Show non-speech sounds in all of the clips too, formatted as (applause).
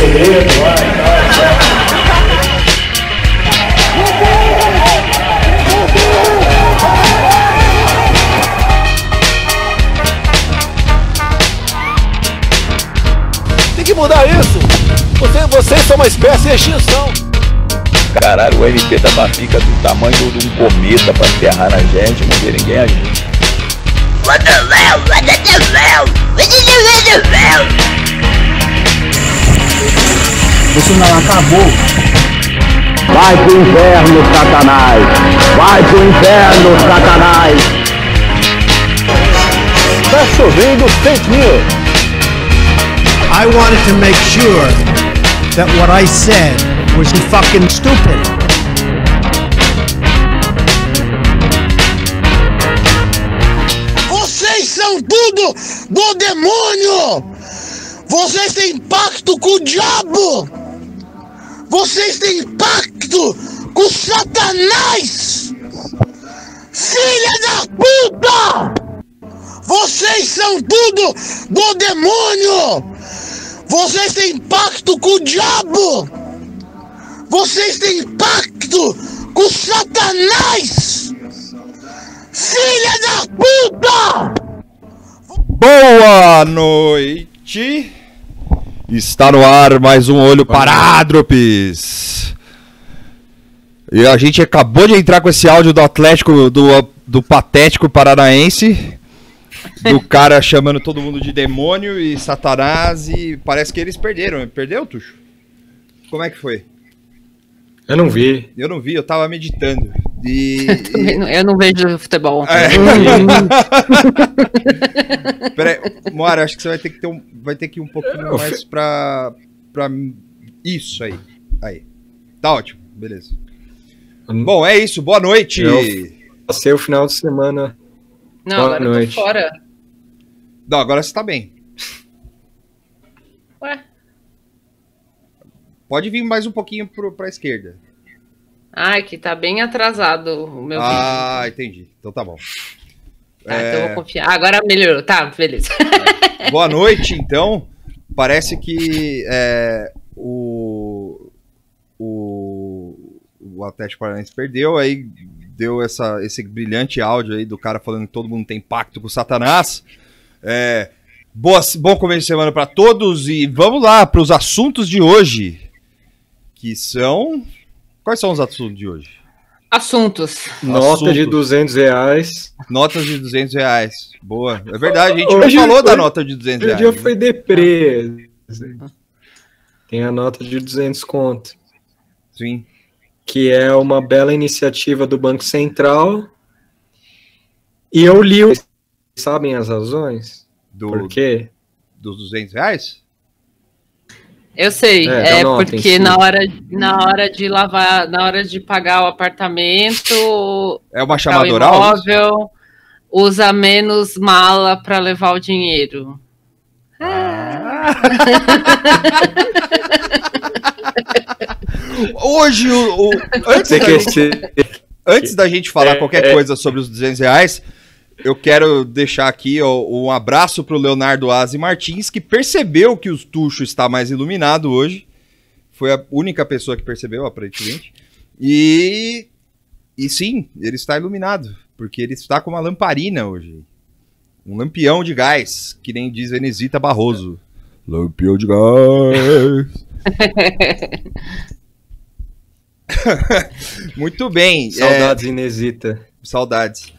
segredo lá e tal. Tem que mudar isso. Você, vocês são uma espécie de extinção. Caralho, o MP da fica do tamanho de um cometa pra enterrar na gente, não vê ninguém agir. What the hell? What the hell? What the hell? Bolsonaro acabou. Vai pro inferno, Satanás! Vai pro inferno, Satanás! Tá chovendo fake news. I wanted to make sure that what I said was fucking stupid. Vocês são tudo do demônio! Vocês têm pacto com o diabo! Vocês têm pacto com Satanás! Filha da puta! Vocês são tudo do demônio! Vocês têm pacto com o diabo! Vocês têm pacto com Satanás! Filha da puta! Boa noite! Está no ar mais um Olho Parádropes. E a gente acabou de entrar com esse áudio do Atlético, do, do Patético Paranaense. Do (laughs) cara chamando todo mundo de demônio e satanás. E parece que eles perderam. Perdeu, Tuxo? Como é que foi? Eu não vi. Eu não vi, eu tava meditando. E. (laughs) Também não- Eu não vejo futebol. É. (laughs) Peraí, Moara, acho que você vai ter que ter um, vai ter que ir um pouquinho Eu mais pra, pra. Isso aí. Aí. Tá ótimo, beleza. Bom, é isso, boa noite. Eu passei o final de semana. Não, Boa agora noite. eu tô fora. Não, agora você tá bem. Ué? Pode vir mais um pouquinho pro, pra esquerda. Ai, que tá bem atrasado o meu vídeo. Ah, entendi. Então tá bom. Tá, é- então vou confiar. Agora melhorou. Tá, beleza. Boa (laughs) noite, então. Parece que é, o, o, o Atlético Paranaense perdeu, aí deu essa, esse brilhante áudio aí do cara falando que todo mundo tem pacto com o Satanás. É, boa, bom começo de semana para todos e vamos lá para os assuntos de hoje, que são... Quais são os assuntos de hoje? Assuntos. Nota de Assuntos. 200 reais. Notas de 200 reais. Boa. É verdade, a gente Hoje não falou da foi- nota de 200 Hoje o reais. dia foi deprê. Tem a nota de 200 conto. Sim. Que é uma bela iniciativa do Banco Central. E eu li. o- Sabem as razões? Do, Por quê? dos 200 reais? Eu sei. É, É, porque na hora, na hora de lavar, na hora de pagar o apartamento, É uma o chamada oral? imóvel, usa menos mala pra levar o dinheiro. (laughs) Hoje, o, o- antes, da gente, antes da gente falar É, qualquer é. coisa sobre os 200 reais, eu quero deixar aqui ó, um abraço pro Leonardo Aze Martins, que percebeu que o Tuxo está mais iluminado hoje. Foi a única pessoa que percebeu, aparentemente. E, e sim, ele está iluminado, porque ele está com uma lamparina hoje. Um lampião de gás, que nem diz Enesita Barroso. Lampião de gás. (laughs) (laughs) Muito bem. é, Saudades, Inesita. saudades.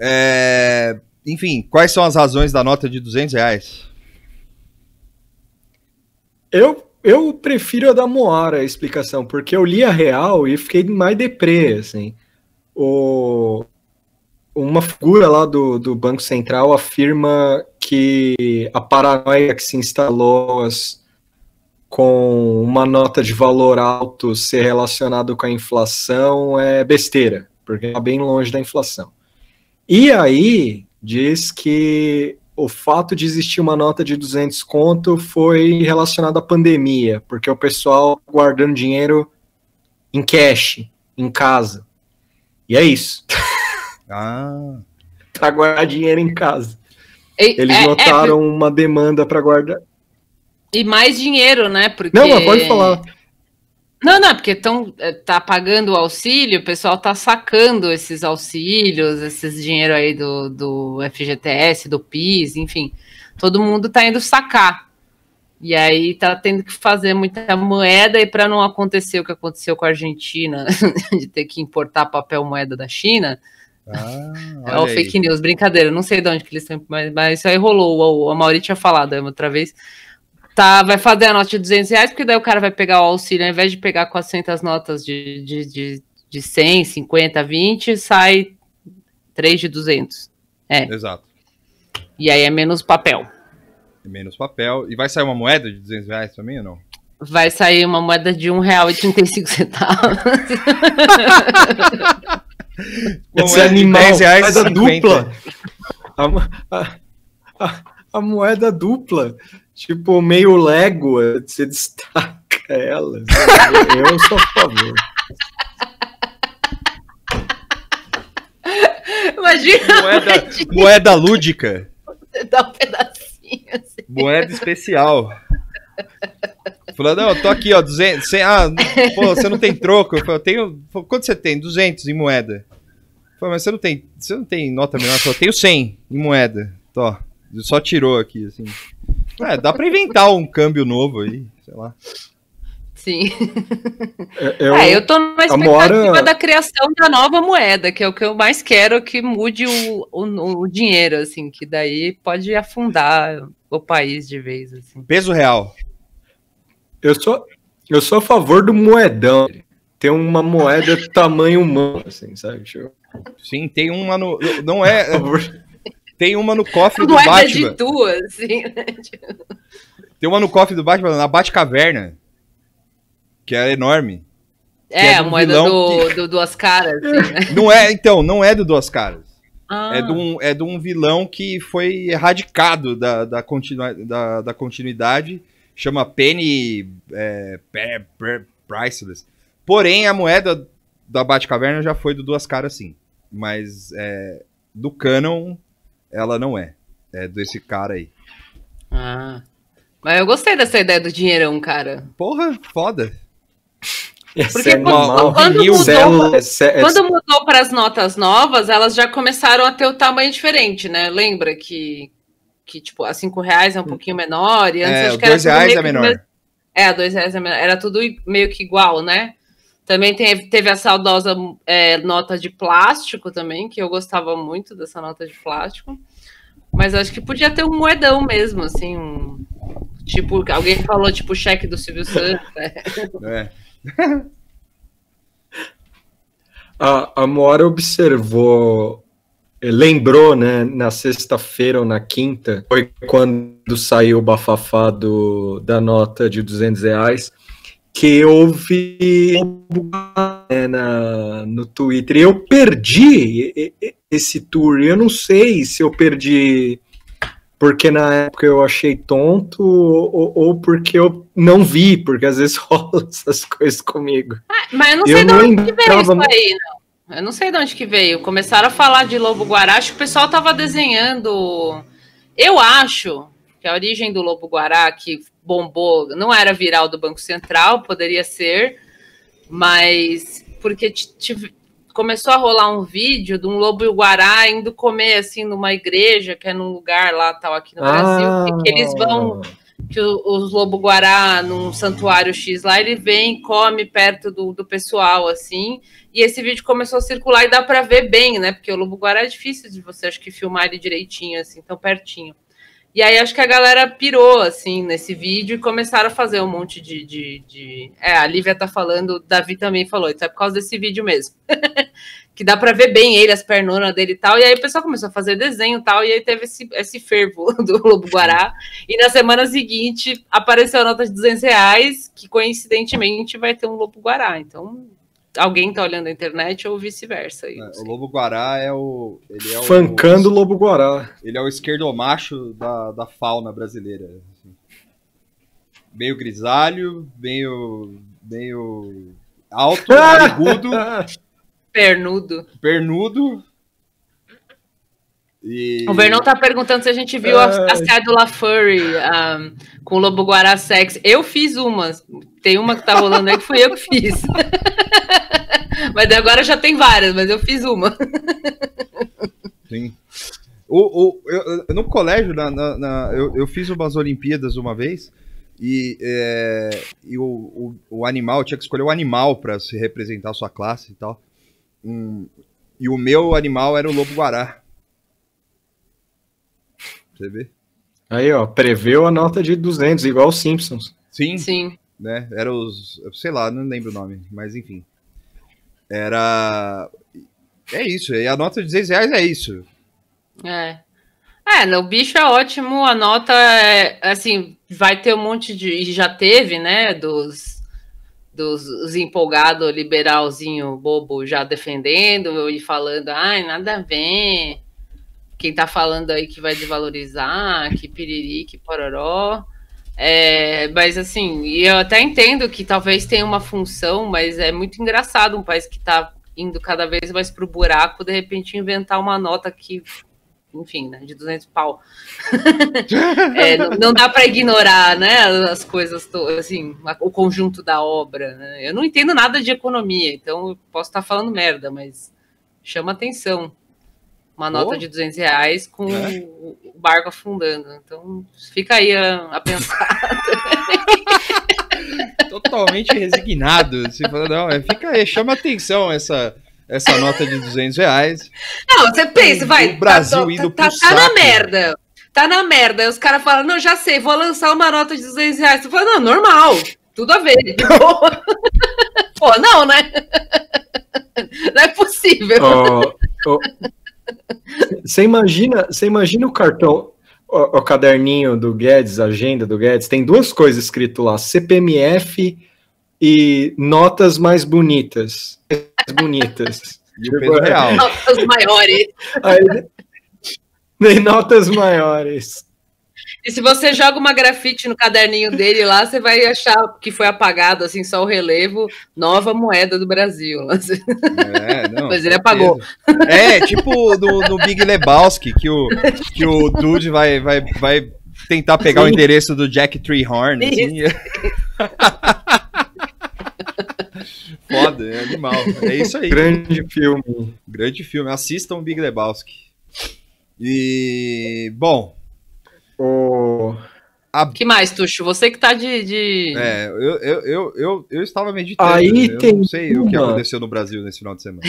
É, enfim, quais são as razões da nota de 200 reais? Eu, eu prefiro a da Moara, a explicação, porque eu li a real e fiquei mais deprê, assim. O, uma figura lá do, do Banco Central afirma que a paranoia que se instalou as- com uma nota de valor alto ser relacionado com a inflação é besteira, porque está bem longe da inflação. E aí diz que o fato de existir uma nota de 200 conto foi relacionado à pandemia, porque o pessoal guardando dinheiro em cash, em casa. E é isso. (laughs) Ah, Para guardar dinheiro em casa. E- Eles é- é notaram uma demanda para guardar. E mais dinheiro, né? Porque... Não, mas pode falar. Não, não, porque tão, eh, tá pagando o auxílio, o pessoal tá sacando esses auxílios, esses dinheiro aí do, do FGTS, do PIS, enfim. Todo mundo tá indo sacar. E aí tá tendo que fazer muita moeda e para não acontecer o que aconteceu com a Argentina, (laughs) de ter que importar papel moeda da China, Ah, é o fake news, brincadeira, não sei de onde que eles estão, mas, mas isso aí rolou, o, a Mauri tinha falado aí outra vez. Tá, vai fazer a nota de 200 reais, porque daí o cara vai pegar o auxílio, ao invés de pegar 400 notas de, de, de, de 100, 50, 20, sai 3 de 200. É, Exato. e aí é menos papel. E menos papel. E vai sair uma moeda de 200 reais também ou não? Vai sair uma moeda de um real e 35 centavos. (laughs) Uma Esse moeda de animal, 10 reais, moeda 50. dupla. A, a- a- a moeda dupla. Tipo, meio Lego, você destaca ela. Eu sou a favor. Imagina Moeda, moeda lúdica. você dar um pedacinho assim. Moeda especial. Falando, não, eu tô aqui, ó, 200. cem- ah, pô, você não tem troco. Eu falei, eu tenho. Quanto você tem? 200 em moeda. Eu falei, mas você não tem, você não tem nota menor? Eu falei, eu tenho 100 em moeda. Tô, só tirou aqui, assim. É, dá pra inventar um câmbio novo aí, sei lá. Sim. Eu, é, eu tô na expectativa Moara- da criação da nova moeda, que é o que eu mais quero que mude o, o, o dinheiro, assim, que daí pode afundar o país de vez, assim. Peso real. eu sou, eu sou a favor do moedão. Ter uma moeda tamanho humano, assim, sabe? Tipo, Sim, tem uma no. Não é. (laughs) Tem uma no cofre do Moeda Batman. de duas, assim, né? Tem uma no cofre do Batman, na Batcaverna. Que é enorme. É, é a moeda do, do duas caras, assim, né? (laughs) Não é, então, não é do Duas Caras. Ah, É, de um, é de um vilão que foi erradicado da, da, continua, da, da continuidade. Chama Penny é, Priceless. Porém, a moeda da Batcaverna já foi do Duas Caras, sim. Mas é, do Canon, ela não é. É desse cara aí. ah. Mas eu gostei dessa ideia do dinheirão, cara. Porra, foda. Porque animal, quando mudou- célula- cé- Quando mudou para as notas novas, elas já começaram a ter o tamanho diferente, né? Lembra que, que tipo, a cinco reais é um pouquinho menor e antes É, acho que era dois tudo reais meio é menor. É, a dois reais é menor. Era tudo meio que igual, né? Também teve, teve a saudosa é, nota de plástico também, que eu gostava muito dessa nota de plástico. Mas acho que podia ter um moedão mesmo, assim, um, tipo, alguém falou, tipo, cheque do Silvio Santos. né? (laughs) É. (laughs) A, a Moara observou, eh, lembrou, né, na sexta-feira ou na quinta, foi quando saiu o bafafá do, da nota de 200 reais, que houve né, na, no Twitter. Eu perdi esse tour. Eu não sei se eu perdi porque na época eu achei tonto ou, ou porque eu não vi, porque às vezes (laughs) rola essas coisas comigo. Mas eu não Eu sei de não onde que veio isso aí, não. Eu não sei de onde que veio. Começaram a falar de Lobo Guará, acho que o pessoal tava desenhando. Eu acho que a origem do Lobo Guará, que bombou, não era viral do Banco Central, poderia ser, mas porque começou a rolar um vídeo de um Lobo Guará indo comer assim numa igreja, que é num lugar lá tal aqui no Brasil, que- que eles vão que os lobo guará num santuário X lá, ele vem come perto do, do pessoal, assim, e esse vídeo começou a circular e dá pra ver bem, né, porque o lobo guará é difícil de você, acho que filmar ele direitinho, assim, tão pertinho. E aí acho que a galera pirou, assim, nesse vídeo e começaram a fazer um monte de... de, de- É, a Lívia tá falando, Davi também falou, isso é por causa desse vídeo mesmo. (laughs) que dá pra ver bem ele, as pernonas dele e tal, e aí o pessoal começou a fazer desenho e tal, e aí teve esse, esse fervo (laughs) do Lobo Guará, e na semana seguinte apareceu a nota de 200 reais, que coincidentemente vai ter um Lobo Guará. Então, alguém tá olhando a internet ou vice-versa. não O. Lobo Guará é o. Ele é o, Fancando o Lobo Guará. Ele é o esquerdomacho da, da fauna brasileira. assim. Meio grisalho, meio. meio. alto, (laughs) narigudo, Pernudo. pernudo. E... O Vernon tá perguntando se a gente viu a, a Ai. cédula Furry um, com o Lobo Guará Sex. Eu fiz uma. Tem uma que tá rolando aí que fui eu que fiz. (laughs) mas agora já tem várias, mas eu fiz uma. Sim. O, o, eu- no colégio, na, na- na- eu, eu fiz umas Olimpíadas uma vez e, é, e o, o, o animal, tinha que escolher o animal para se representar a sua classe e tal. Hum, e o meu animal era o lobo guará. Você vê? Aí, ó, preveu a nota de 200, igual os Simpsons. Sim, Sim. né? Era os. Sei lá, não lembro o nome, mas enfim. Era. É isso, e a nota de 16 reais é isso. É. É, no bicho é ótimo, a nota é, assim, vai ter um monte de, e já teve, né, dos, dos os empolgados liberalzinho bobo já defendendo e falando, ai, nada a ver, quem tá falando aí que vai desvalorizar, que piriri, que pororó, é, mas assim, eu até entendo que talvez tenha uma função, mas é muito engraçado um país que tá indo cada vez mais pro buraco, de repente inventar uma nota que enfim, né, de 200 pau. (laughs) É, não, não dá para ignorar, né, as coisas, assim, o conjunto da obra. Né? Eu não entendo nada de economia, então eu posso estar falando merda, mas chama atenção. Uma nota Pô. de 200 reais com É. o barco afundando. Então fica aí a, a pensar. (laughs) totalmente resignado. Você fala, não, é, fica aí, chama atenção essa, essa nota de 200 reais. Não, você pensa, O vai. Brasil tá, indo tá, pro tá na saco. merda. Tá na merda. Aí os caras falam, não, já sei, vou lançar uma nota de 200 reais. Você fala, não, normal. Tudo a ver. (laughs) Pô, não, né? (laughs) Não é possível. Ó, ó, Você imagina, você imagina o cartão, o, o caderninho do Guedes, a agenda do Guedes, tem duas coisas escrito lá, CPMF e notas mais bonitas. Mais bonitas. E o peso real. Notas maiores. Aí, (laughs) tem notas maiores. E se você joga uma grafite no caderninho dele lá, você vai achar que foi apagado, assim, só o relevo, nova moeda do Brasil. (laughs) É, não, Mas ele apagou. É, tipo no, no Big Lebowski, que o, que o Dude vai, vai, vai tentar pegar o Sim. endereço do Jack Treehorn. Assim. (laughs) Foda, é animal. É isso aí. Grande filme. Grande filme. Assistam o Big Lebowski. E. Bom. O... que mais, Tuxo? Você que tá de. de... É, eu, eu, eu, eu, eu estava meditando. Aí eu tem não sei o que uma. aconteceu no Brasil nesse final de semana.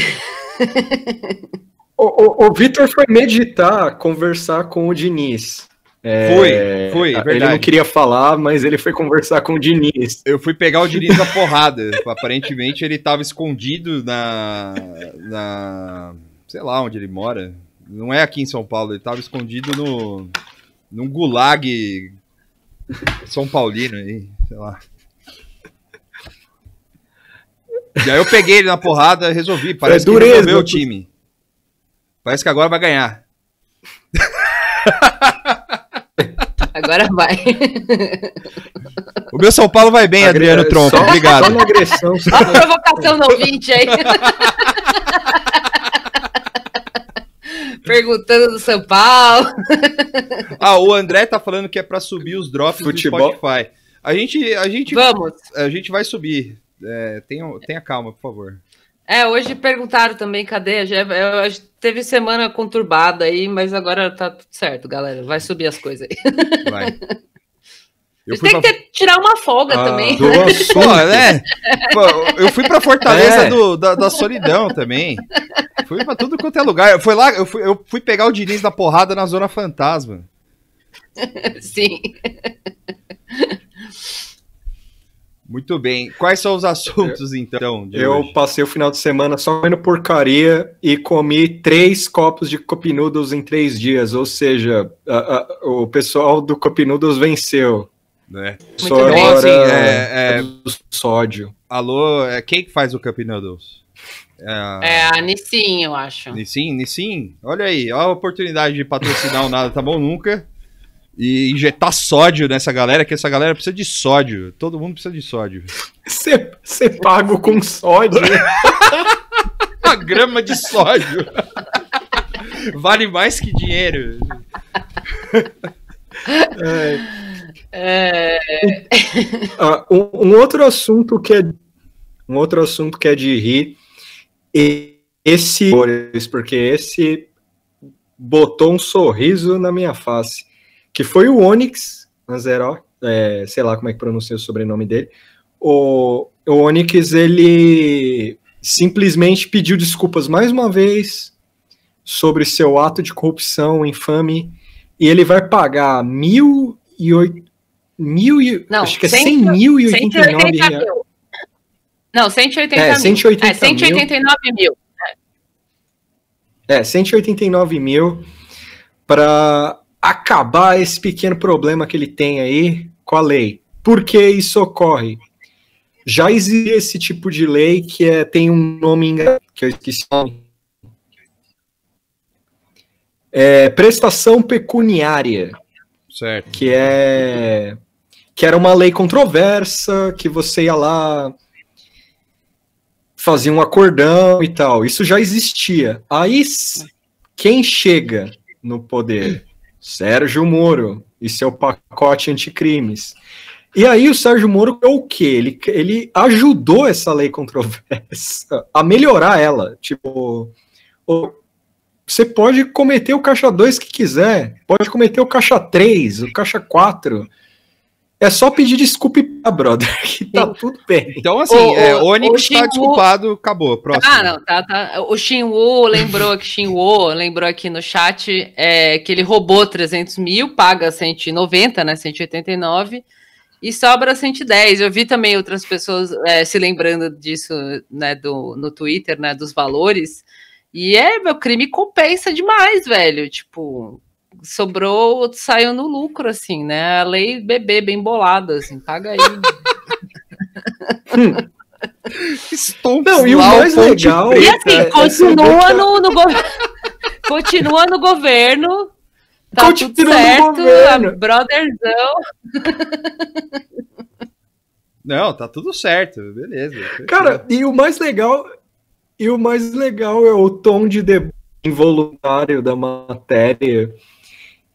(laughs) O, o, o Vitor foi meditar, conversar com o Diniz. É, Foi, foi, Ele verdade. não queria falar, mas ele foi conversar com o Diniz. Eu fui pegar o Diniz da porrada. (laughs) Aparentemente ele estava escondido na, na. Sei lá onde ele mora. Não é aqui em São Paulo, ele estava escondido no. Num gulag São Paulino aí, sei lá. E aí eu peguei ele na porrada e resolvi. Parece É que dureza, resolveu o time. Parece que agora vai ganhar. Agora vai. O meu São Paulo vai bem, Agre- Adriano Tronco. só- Obrigado. Só na agressão. Olha a provocação no ouvinte aí. (laughs) Perguntando do São Paulo. (laughs) Ah, o André tá falando que é pra subir os drops Futebol. do Spotify. A gente, a gente, Vamos. a gente vai subir. É, tenha, tenha calma, por favor. É, hoje perguntaram também, cadê? Já, teve semana conturbada aí, mas agora tá tudo certo, galera. Vai subir as coisas aí. Vai. (laughs) Eu fui têm pra... que ter- tirar uma folga Ah, também. do. (laughs) Pô, né? Pô, eu fui pra Fortaleza É. do- da, da solidão também. Fui pra tudo quanto é lugar. Eu fui lá, eu fui, eu fui pegar o Diniz da porrada na Zona Fantasma. (laughs) Sim. Muito bem. Quais são os assuntos, então, de Eu hoje? passei o final de semana só comendo porcaria e comi três copos de Cup Noodles em três dias. Ou seja, a- a- o pessoal do Cup Noodles venceu. Né? Só bem. Então, assim, agora é- é- do sódio. Alô, é, quem que faz o Cup Noodles? É, a- É a Nissin, eu acho. Nissin, Nissin, olha aí, ó a oportunidade de patrocinar o Nada Tá Bom Nunca e injetar sódio nessa galera, que essa galera precisa de sódio. Todo mundo precisa de sódio. Você você pago com sódio. (laughs) Uma grama de sódio. Vale mais que dinheiro. É. Ah, um, outro assunto que é um outro assunto que é de rir, esse porque esse botou um sorriso na minha face, que foi o Onyx Nazero, é, sei lá como é que pronuncia o sobrenome dele. O, o Onyx ele simplesmente pediu desculpas mais uma vez sobre seu ato de corrupção infame e ele vai pagar mil e oito mil e, Não, acho que é 100 cem mil e oitenta e 180 nove reais. mil. Não, 180 É, mil. 180 é, 189 mil. É, 189 mil para acabar esse pequeno problema que ele tem aí com a lei. Por que isso ocorre? Já existe esse tipo de lei que é, tem um nome que eu esqueci o nome. É, prestação pecuniária, Certo. que é que era uma lei controversa, que você ia lá fazia um acordão e tal. Isso já existia. Aí quem chega no poder? Sérgio Moro e seu pacote anticrimes. E aí o Sérgio Moro é o quê? Ele, ele ajudou essa lei controversa a melhorar ela. Tipo, você pode cometer o caixa 2 que quiser, pode cometer o caixa 3, o caixa 4. É só pedir desculpa, pá, brother, (laughs) que tá tudo bem. Então, assim, O- é, o- Onyx o tá Shinwoo- desculpado, acabou. Próximo. Ah, não, tá, tá. O Shinwoo lembrou que Shinwoo lembrou aqui no chat é, que ele roubou 300 mil, paga 190, né, 189 e sobra 110. Eu vi também outras pessoas é, se lembrando disso, né, do, no Twitter, né, dos valores. E é, meu crime compensa demais, velho. Tipo, sobrou, saiu no lucro, assim, né? A lei bebê bem bolada, assim, paga aí. Estou Não, e o mais legal. E assim, é- continua no, no go- (laughs) continua no governo. Tá Continua tudo no certo, governo. a brotherzão. Não, tá tudo certo, beleza. Cara, e o mais legal, e o mais legal é o tom de debate involuntário da matéria,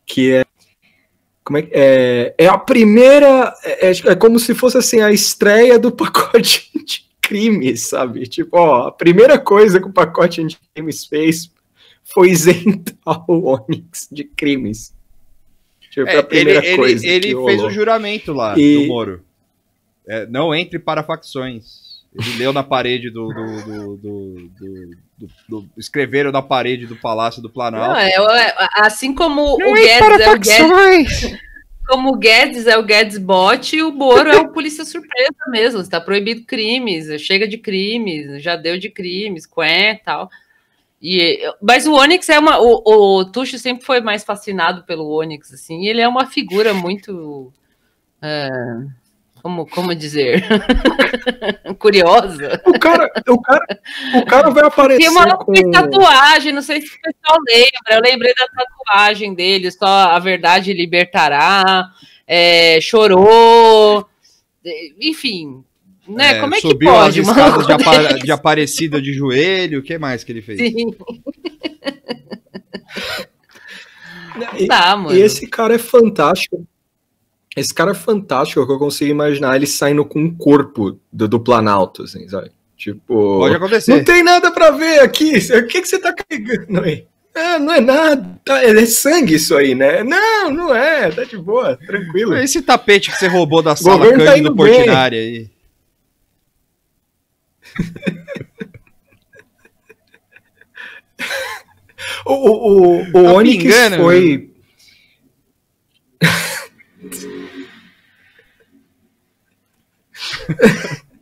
que é como é, é, é a primeira, é, é- é como se fosse assim a estreia do (laughs) pacote de crimes, sabe? Tipo, ó, a primeira coisa que o pacote de crimes fez foi isentar o Onyx de crimes. Tipo, É, a primeira ele, coisa ele, ele fez o juramento lá E- do Moro. É, não entre para facções. Ele leu na parede do. do, do, do- do- do- do- escreveram na parede do Palácio do Não, Planalto. é, é, assim como o Guedes é o Guedes. Como o Guedes é o Guedes bot, o Moro é o polícia surpresa mesmo. Está proibido crimes, chega de crimes, já deu de crimes, quen tal. E, mas o Onyx é uma. O, o Tuxo sempre foi mais fascinado pelo Onyx, assim, e ele é uma figura muito. é, como, como dizer? (laughs) Curiosa. O cara, o cara, o cara vai aparecer Tem uma com... tatuagem, não sei se o pessoal lembra. Eu lembrei da tatuagem dele, só a verdade libertará, é, chorou, enfim. Né? É, Como é que subiu pode, as mano? escadas de, apa- de Aparecida de joelho. O que mais que ele fez? Sim, tá, (laughs) mano. e esse cara é fantástico. Esse cara é fantástico, que eu consigo imaginar ele saindo com um corpo do, do Planalto, assim, sabe? Tipo. Pode acontecer. Não tem nada pra ver aqui. O que, que você tá carregando aí? Ah, não é nada. Tá, é sangue isso aí, né? Não, não é. Tá de boa, tranquilo. Esse tapete que você roubou da sala tá Cândido bem. Portinari aí. (laughs) O, o, o, o Tá Onyx pingando, foi. (laughs) (laughs)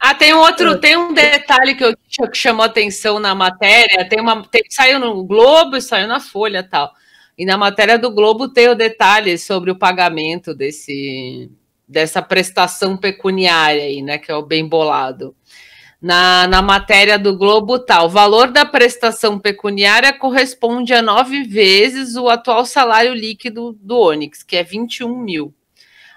Ah, tem um É. outro, tem um detalhe que, eu, que chamou atenção na matéria. Tem uma, tem- saiu no Globo e saiu na Folha tal. E na matéria do Globo tem o detalhe sobre o pagamento desse, dessa prestação pecuniária aí, né? Que é o bem bolado. Na, na matéria do Globo tal, o valor da prestação pecuniária corresponde a nove vezes o atual salário líquido do Onix, que é 21 mil.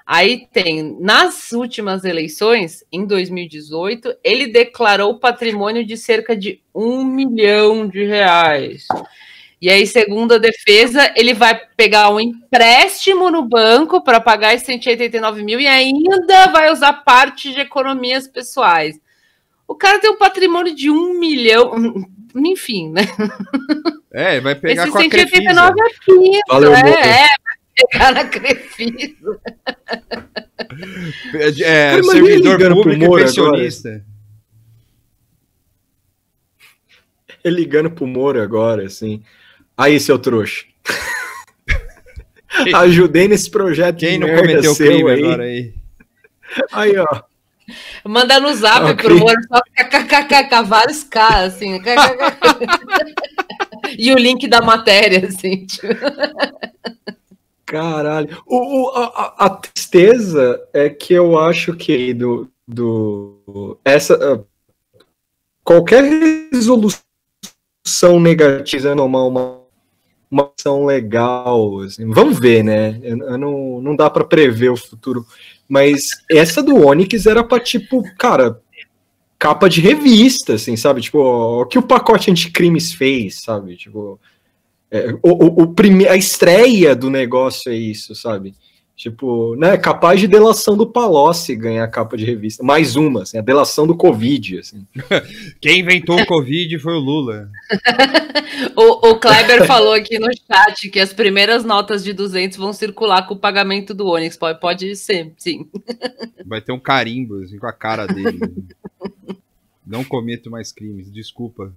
Aí tem, nas últimas eleições, em 2018, ele declarou patrimônio de cerca de um milhão de reais. E aí, segundo a defesa, ele vai pegar um empréstimo no banco para pagar esses 189 mil e ainda vai usar parte de economias pessoais. O cara tem um patrimônio de um milhão, (laughs) enfim, né? É, vai pegar Esse com a 189 Crefisa. é piso, Valeu, Boca. é, é, pegar na Crefisa. É, Cara, mas servidor ligando pro público e pensionista. Ele ligando pro Moro agora, assim. Aí, seu trouxa. (laughs) Ajudei nesse projeto Quem não cometeu crime aí. agora aí? Aí, ó. Manda no zap Ok. pro Moro, só kkkk, vários K, assim. (laughs) e o link da matéria, assim. Tipo. Caralho. O, o- a, a- tristeza é que eu acho que do, do essa ah, qualquer resolução negativa é normal, uma, uma ação legal. assim. Vamos ver, né? Eu, eu não, não dá pra prever o futuro. Mas essa do Onix era pra, tipo, cara, capa de revista, assim, sabe? Tipo, o que o pacote anticrimes fez, sabe? Tipo, é, o, o, o prime... a estreia do negócio é isso, sabe? Tipo, né, capaz de delação do Palocci ganhar capa de revista. Mais uma, assim, a delação do Covid, assim. (laughs) Quem inventou o Covid foi o Lula. (laughs) O, o Kleber falou aqui no chat que as primeiras notas de 200 vão circular com o pagamento do Onix. Pode, pode ser, sim. (laughs) Vai ter um carimbo assim, com a cara dele. Não cometo mais crimes, desculpa.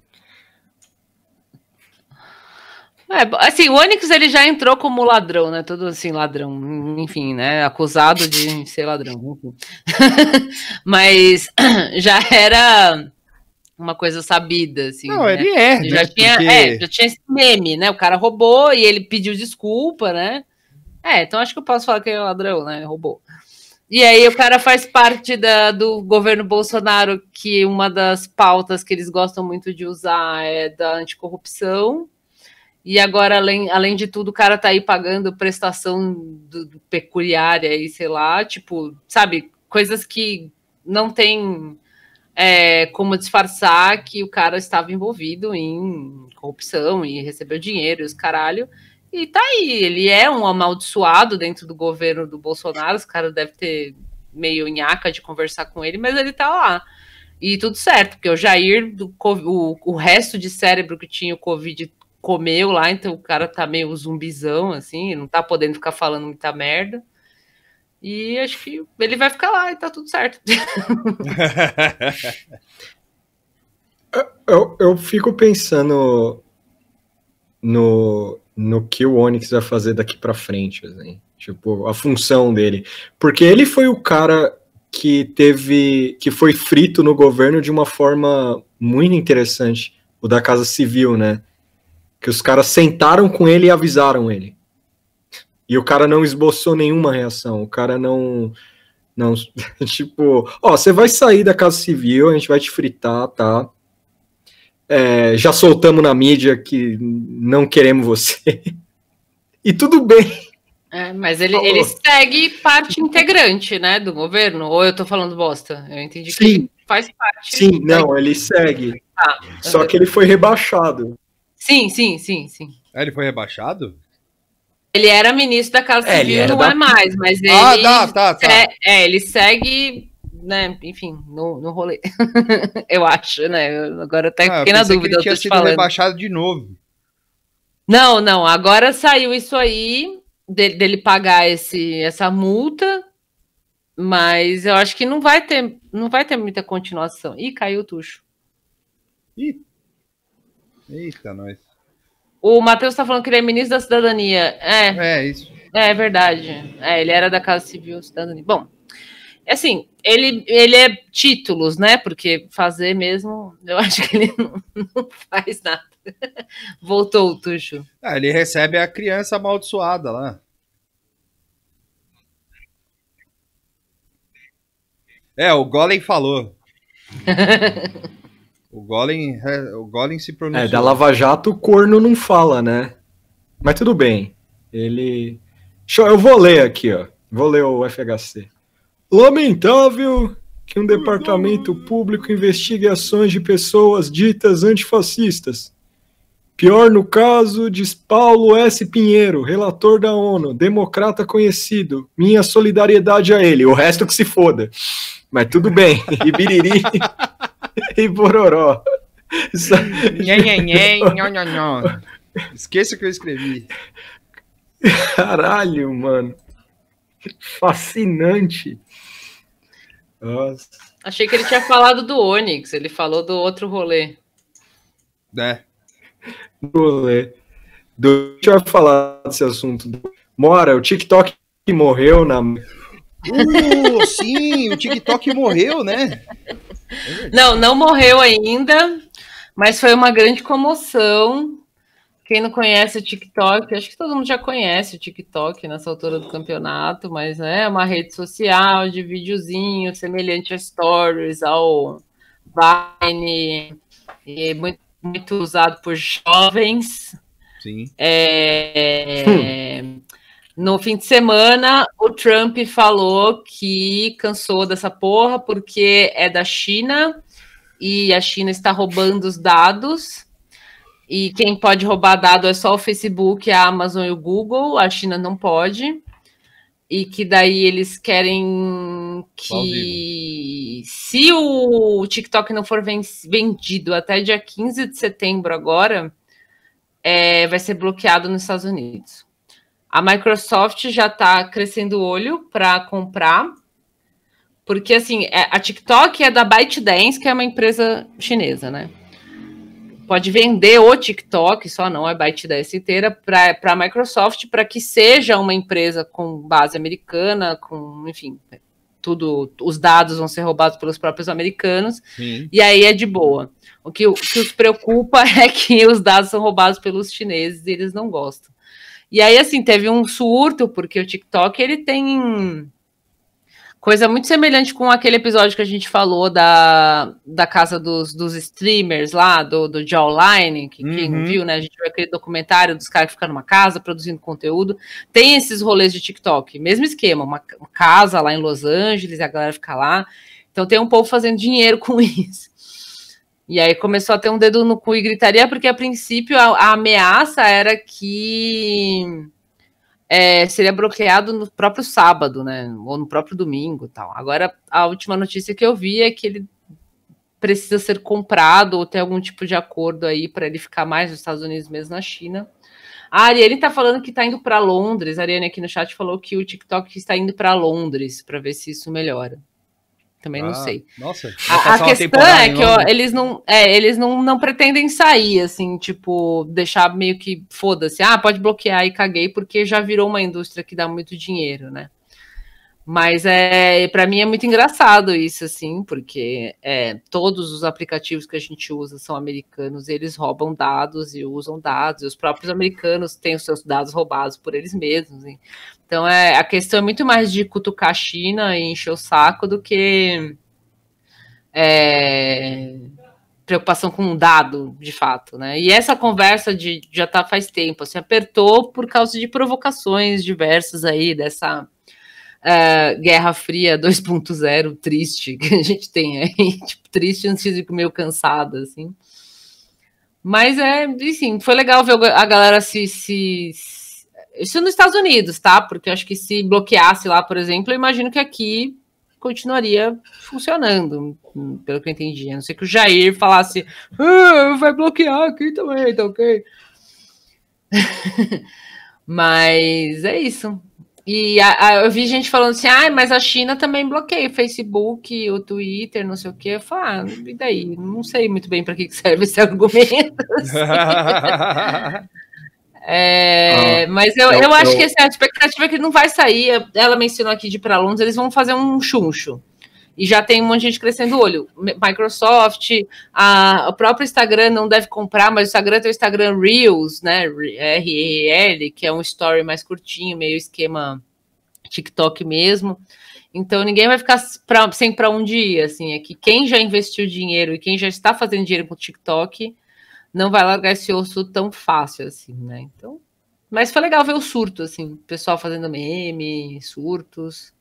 É, assim, o Onix ele já entrou como ladrão, né? Todo assim, ladrão, enfim, né? Acusado de (laughs) ser ladrão. (laughs) Mas (clears throat) já era uma coisa sabida, assim. Não, né? ele é, já né? tinha, Porque- é, já tinha esse meme, né? O cara roubou e ele pediu desculpa, né? É, então acho que eu posso falar que é ladrão, né? Roubou. E aí o cara faz parte da, do governo Bolsonaro, que uma das pautas que eles gostam muito de usar é da anticorrupção. E agora, além, além de tudo, o cara tá aí pagando prestação do, do peculiária e sei lá, tipo, sabe, coisas que não tem é, como disfarçar que o cara estava envolvido em corrupção e recebeu dinheiro e os caralho. E tá aí, ele é um amaldiçoado dentro do governo do Bolsonaro, os caras devem ter meio nhaca de conversar com ele, mas ele tá lá. E tudo certo, porque o Jair, do, o, o resto de cérebro que tinha o Covid comeu lá, então o cara tá meio zumbizão, assim, não tá podendo ficar falando muita merda. E acho que ele vai ficar lá e tá tudo certo. (laughs) Eu, eu fico pensando no, no que o Onix vai fazer daqui pra frente, assim. Tipo, a função dele. Porque ele foi o cara que teve. que foi frito no governo de uma forma muito interessante. O da Casa Civil, né? Que os caras sentaram com ele e avisaram ele. E o cara não esboçou nenhuma reação. O cara não. Não, (laughs) tipo, ó, você vai sair da Casa Civil, a gente vai te fritar, tá? É, já soltamos na mídia que não queremos você. (laughs) E tudo bem. É, mas ele, Falou. ele segue parte integrante, né, do governo? Ou eu tô falando bosta? Eu entendi que Sim. ele faz parte. Sim, não, ele segue. Ah, Só que ele foi rebaixado. Sim, sim, sim, sim. Ah, ele foi rebaixado? Ele era ministro da Casa É, ele Civil, não da- é mais, mas ele. Ah, tá, tá, tá. É, é, ele segue, né, enfim, no, no rolê. (laughs) eu acho, né? eu- Agora até Ah, fiquei na pensei que dúvida, ele tinha sido falando. rebaixado de novo. Não, não, agora saiu isso aí dele, dele pagar esse, essa multa, mas eu acho que não vai ter, não vai ter muita continuação. Ih, caiu o tucho. Ih. Eita, nós. O Matheus tá falando que ele é ministro da cidadania. É, É, isso. é verdade. É, ele era da Casa Civil Cidadania. Bom, assim, ele, ele é títulos, né? Porque fazer mesmo, eu (laughs) acho que ele não, não faz nada. (laughs) Voltou o tucho. Ah, ele recebe a criança amaldiçoada lá. É, o Golem falou. (laughs) o Golem, é, o Golem se pronunciou. É, da Lava Jato o corno não fala, né? Mas tudo bem. Ele. Eu eu vou ler aqui, ó. Vou ler o FHC. Lamentável que um departamento público investigue ações de pessoas ditas antifascistas. Pior no caso, diz Paulo S. Pinheiro, relator da ONU, democrata conhecido. Minha solidariedade a ele, o resto que se foda. Mas tudo bem. (laughs) E biriri (laughs) e bororó. Isso-. Esqueça o que eu escrevi. Caralho, mano. Fascinante. Nossa. Achei que ele tinha falado do Onix, ele falou do outro rolê. É. rolê. Do... A gente vai falar desse assunto. Mora, o TikTok morreu na. Uh, sim, o TikTok morreu, né? Não, não morreu ainda, mas foi uma grande comoção. Quem não conhece o TikTok, acho que todo mundo já conhece o TikTok nessa altura do campeonato, mas é uma rede social de videozinho semelhante a Stories, ao Vine, e muito, muito usado por jovens. Sim. É, No fim de semana, o Trump falou que cansou dessa porra porque é da China e a China está roubando os dados. E quem pode roubar dado é só o Facebook, a Amazon e o Google. A China não pode. E que daí eles querem que, se o TikTok não for ven- vendido até dia 15 de setembro agora, é, vai ser bloqueado nos Estados Unidos. A Microsoft já está crescendo o olho para comprar, porque assim, é- a TikTok é da ByteDance, que é uma empresa chinesa, né? Pode vender o TikTok, só não a ByteDance inteira, para a Microsoft, para que seja uma empresa com base americana, com, enfim, tudo, os dados vão ser roubados pelos próprios americanos, Sim. e aí é de boa. O que, o que os preocupa (laughs) é que os dados são roubados pelos chineses e eles não gostam. E aí, assim, teve um surto, porque o TikTok, ele tem coisa muito semelhante com aquele episódio que a gente falou da, da casa dos, dos streamers lá, do, do Jawline, que quem Uhum. viu, né? A gente viu aquele documentário dos caras que ficam numa casa produzindo conteúdo. Tem esses rolês de TikTok, mesmo esquema, uma, uma casa lá em Los Angeles, a galera fica lá. Então tem um povo fazendo dinheiro (laughs) com isso. E aí começou a ter um dedo no cu e gritaria, porque a princípio a, a ameaça era que é, seria bloqueado no próprio sábado, né? Ou no próprio domingo tal. Agora, a última notícia que eu vi é que ele precisa ser comprado ou ter algum tipo de acordo aí para ele ficar mais nos Estados Unidos, mesmo na China. A Ariane tá falando que tá indo para Londres. A Ariane aqui no chat falou que o TikTok está indo para Londres para ver se isso melhora. Também não Ah, sei. Nossa, A, a questão é que ó, eles não, é, eles não, não pretendem sair, assim, tipo, deixar meio que foda-se. Ah, pode bloquear e caguei, porque já virou uma indústria que dá muito dinheiro, né? Mas é, para mim é muito engraçado isso, assim, porque é, todos os aplicativos que a gente usa são americanos, eles roubam dados e usam dados, e os próprios americanos têm os seus dados roubados por eles mesmos. hein? Então é, a questão é muito mais de cutucar a China e encher o saco do que é, preocupação com um dado, de fato, né? E essa conversa de já tá faz tempo, assim, apertou por causa de provocações diversas aí dessa é, Guerra Fria 2.0 triste que a gente tem aí, (laughs) tipo, triste antes de meio cansada, assim. Mas é, enfim, foi legal ver a galera se, se, se- Isso nos Estados Unidos, tá? Porque acho que se bloqueasse lá, por exemplo, eu imagino que aqui continuaria funcionando, pelo que eu entendi. A não ser que o Jair falasse, ah, vai bloquear aqui também, tá ok? (laughs) Mas é isso. E a- a- eu vi gente falando assim, ah, mas a China também bloqueia o Facebook, o Twitter, não sei o quê. Eu falo, ah, e daí? Não sei muito bem para que serve (laughs) esse argumento. (laughs) É, Ah, mas eu, eu- eu acho eu- que assim, a expectativa é que ele não vai sair. Ela mencionou aqui de ir para Londres, eles vão fazer um chuncho. E já tem um monte de gente crescendo o olho. Mi- Microsoft, a, o próprio Instagram não deve comprar, mas o Instagram tem o Instagram Reels, né? R-E-L, que é um story mais curtinho, meio esquema TikTok mesmo. Então ninguém vai ficar pra, sem para um dia, assim, é que quem já investiu dinheiro e quem já está fazendo dinheiro com o TikTok não vai largar esse osso tão fácil assim, né? Então, mas foi legal ver o surto, assim, pessoal fazendo meme, surtos.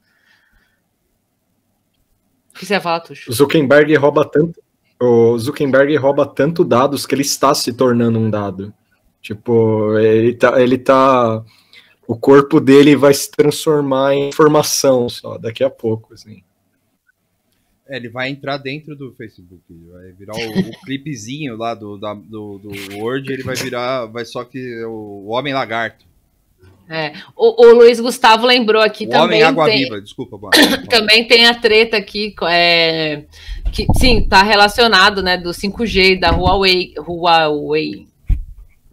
O que você ia falar, Tuxo? O Zuckerberg rouba tanto. O Zuckerberg rouba tanto dados que ele está se tornando um dado. Tipo, ele tá, ele tá. O corpo dele vai se transformar em informação só daqui a pouco, assim. É, ele vai entrar dentro do Facebook, vai virar o, o clipezinho lá do, da, do, do Word, ele vai virar, vai só que o, o Homem Lagarto. É, o, o Luiz Gustavo lembrou aqui O também. Homem Água tem- Viva, desculpa, Boa. (coughs) Também tem a treta aqui, é, que sim, tá relacionado, né, do 5G da Huawei, Huawei.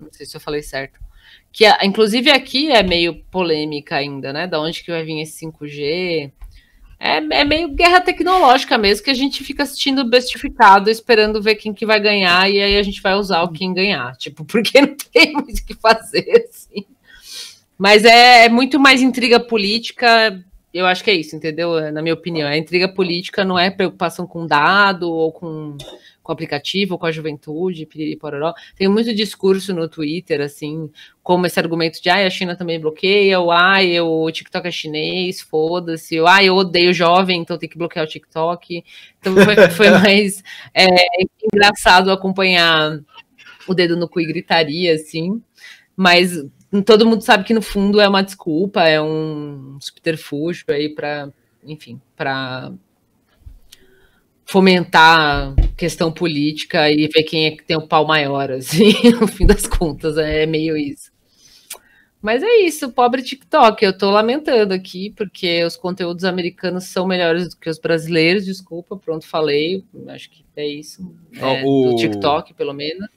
Não sei se eu falei certo. Que inclusive aqui é meio polêmica ainda, né? Da onde que vai vir esse 5G? É, é meio guerra tecnológica mesmo, que a gente fica assistindo bestificado, esperando ver quem que vai ganhar, e aí a gente vai usar o quem ganhar. Tipo, (laughs) porque não tem muito o que fazer, assim. Mas é, é muito mais intriga política. Eu acho que é isso, entendeu? É, Na minha opinião. A intriga política não é preocupação com dado ou com, com aplicativo ou com a juventude, piriri pororó. Tem muito discurso no Twitter, assim, como esse argumento de ai, a China também bloqueia, ou ai, o TikTok é chinês, foda-se, ou ai, eu odeio jovem, então tem que bloquear o TikTok. Então foi, (laughs) foi mais é, engraçado acompanhar o dedo no cu e gritaria, assim. Mas todo mundo sabe que no fundo é uma desculpa, é um subterfúgio aí para, enfim, para fomentar questão política e ver quem é que tem o pau maior, (laughs) assim, no fim das contas, é meio isso. Mas é isso, pobre TikTok. Eu tô lamentando aqui, porque os conteúdos americanos são melhores do que os brasileiros, desculpa, pronto, falei. Acho que é isso. É, o- Do TikTok, pelo menos.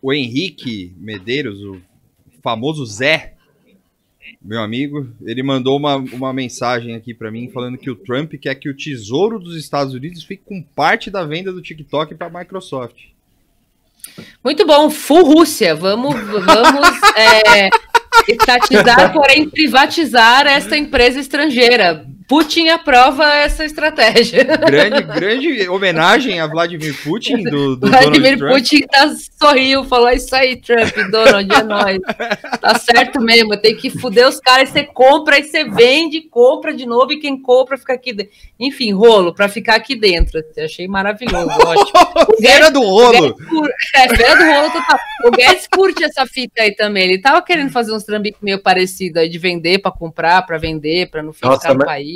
O Henrique Medeiros, o famoso Zé, meu amigo, ele mandou uma, uma mensagem aqui pra mim falando que o Trump quer que o tesouro dos Estados Unidos fique com parte da venda do TikTok para a Microsoft. Muito bom, full Rússia. Vamos, vamos é, (laughs) estatizar, porém privatizar esta empresa estrangeira. Putin aprova essa estratégia. Grande, grande homenagem a Vladimir Putin do, do Vladimir Donald Trump. Putin tá, sorriu, falou isso aí, Trump, Donald, é nóis. Tá certo mesmo, tem que fuder os caras, você compra, aí você vende, compra de novo, e quem compra fica aqui dentro. Enfim, rolo, pra ficar aqui dentro. Eu achei maravilhoso, ótimo. (laughs) O Feira do rolo. Guedes cur- É, feira do rolo total. O Guedes curte essa fita aí também. Ele tava querendo fazer uns trambiques meio parecidos aí de vender pra comprar, pra vender, pra não ficar Nossa, no mas- país.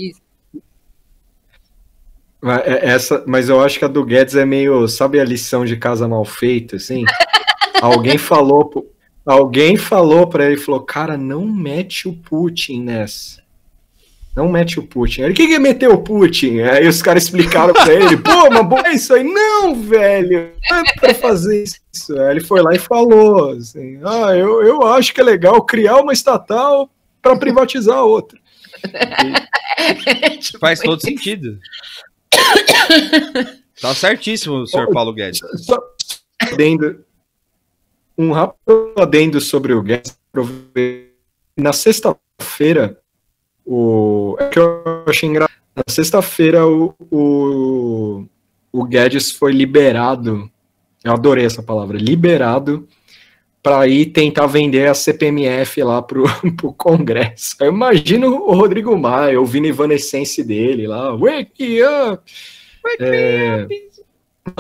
Mas é- Essa, mas eu acho que a do Guedes é meio, sabe a lição de casa mal feita, assim? (laughs) alguém falou, alguém falou para ele, falou, cara, não mete o Putin nessa. Não mete o Putin. Ele, o que que é meter o Putin? Aí os caras explicaram pra ele, pô, mas bom, é isso aí. Não, velho, não é pra fazer isso. Aí ele foi lá e falou, assim, ah, eu, eu acho que é legal criar uma estatal para privatizar a outra. (laughs) Faz todo sentido. Tá certíssimo, o senhor Paulo Guedes. Só adendo, um rápido adendo sobre o Guedes. Na sexta-feira, o é que eu achei engraçado. Na sexta-feira, o, o, o Guedes foi liberado. Eu adorei essa palavra, liberado para ir tentar vender a CPMF lá pro, (laughs) pro Congresso. Eu imagino o Rodrigo Maia ouvindo Evanescence dele lá, wake up! É,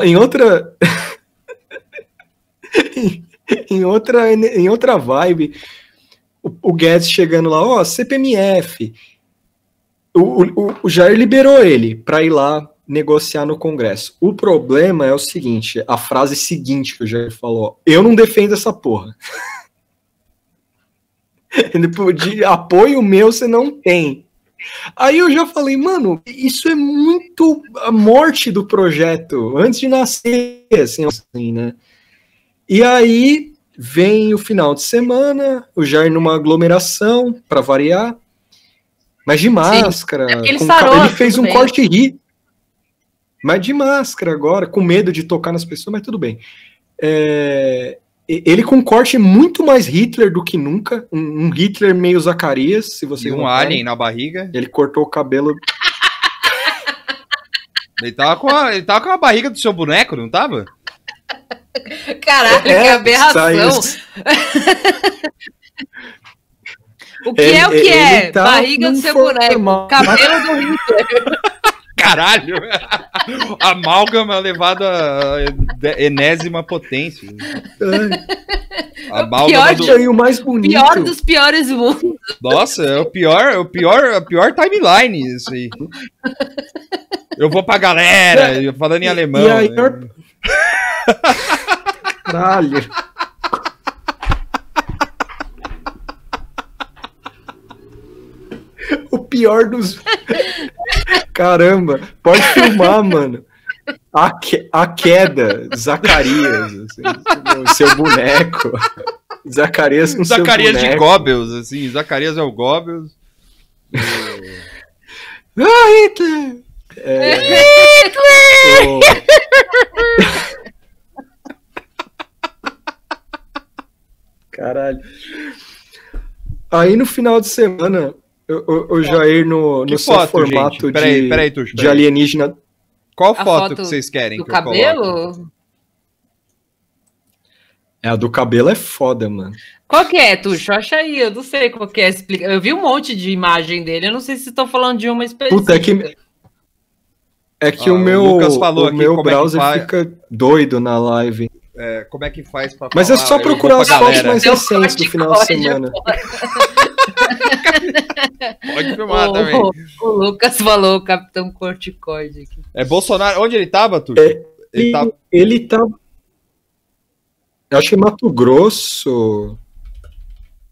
em outra (laughs) em outra em outra vibe o, o Guedes chegando lá ó CPMF o, o, o Jair liberou ele para ir lá negociar no Congresso. O problema é o seguinte a frase seguinte que o Jair falou eu não defendo essa porra. (laughs) De apoio meu você não tem Aí eu já falei, mano, isso é muito a morte do projeto, antes de nascer, assim, assim, né? E aí vem o final de semana, o Jair numa aglomeração, para variar, mas de máscara. É ele sarou, ele fez um bem. corte ri, mas de máscara agora, com medo de tocar nas pessoas, mas tudo bem. É, ele com um corte muito mais Hitler do que nunca, um, um Hitler meio Zacarias, se E vocês um alien na barriga. Ele cortou o cabelo. (laughs) Ele tava, com a, ele tava com a barriga do seu boneco, não tava? Caralho, que É, aberração. saiu- O que Ele- é o que é? tá Barriga do seu boneco, cabelo do Hitler. (laughs) Caralho! (laughs) Amálgama levado a enésima potência. A O amálgama pior do... Achei o mais bonito. Pior dos piores mundos. Nossa, é o pior, é o pior, é o pior timeline isso aí. Eu vou pra galera, eu falando em alemão. E aí, né? Caralho. O pior dos. (laughs) Caramba, pode filmar, (laughs) mano. A, que- a queda, Zacarias, assim, o seu boneco. Zacarias com Zacarias seu de boneco. Goebbels, assim, Zacarias é o Goebbels. Ah, Hitler! É, o- Caralho. Aí no final de semana, o, o- o Jair no, Que no seu foto, formato gente? Peraí, de, peraí, Tuxo, de alienígena. Qual foto, foto que vocês querem Do que cabelo? É, a do cabelo é foda, mano. Qual que é, Tuxo? Acha aí, eu não sei qual que é. Explica. Eu vi um monte de imagem dele, eu não sei se estão falando de uma específica. Puta, é que. É que Ah, o o meu, Lucas falou o aqui meu é browser faz. fica doido na live. É, como é que faz pra Mas é falar? só Eu vou procurar as fotos mais Seu recentes do final de semana. (laughs) Pode filmar o, também. o- o Lucas falou, o Capitão Corticoide aqui. É Bolsonaro. Onde ele tava, Tuxo? É, Ele tá... ele tá. Eu acho que é Mato Grosso.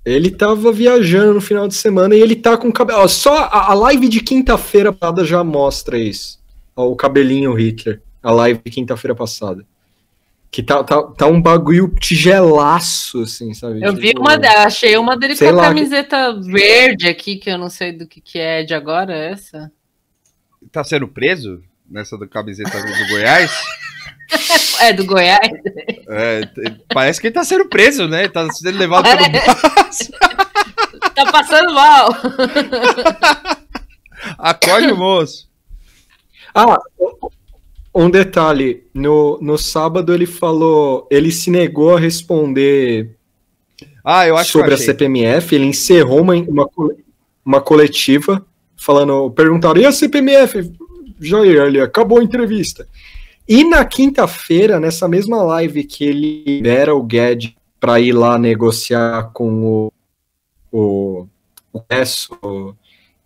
Ele tava viajando no final de semana e ele tá com cabelo. Só a, a live de quinta-feira passada já mostra isso. Ó, o cabelinho Hitler. A live de quinta-feira passada. Que tá, tá, tá um bagulho tigelaço, assim, sabe? Eu vi Tipo, uma, achei uma dele sei com a lá, camiseta verde aqui, que eu não sei do que, que é de agora, essa. tá sendo preso nessa do camiseta do Goiás. (laughs) É, do Goiás. É, parece que ele tá sendo preso, né? Tá sendo levado pelo braço. (laughs) Tá passando mal. Acorde o moço. Ah, um detalhe. No, no sábado ele falou. Ele se negou a responder Ah, eu acho sobre a eu achei. CPMF. Ele encerrou uma, uma, uma coletiva falando. Perguntaram: e a CPMF? Jair, ali, acabou a entrevista. E na quinta-feira, nessa mesma live que ele libera o Guedes para ir lá negociar com o, o, o Esso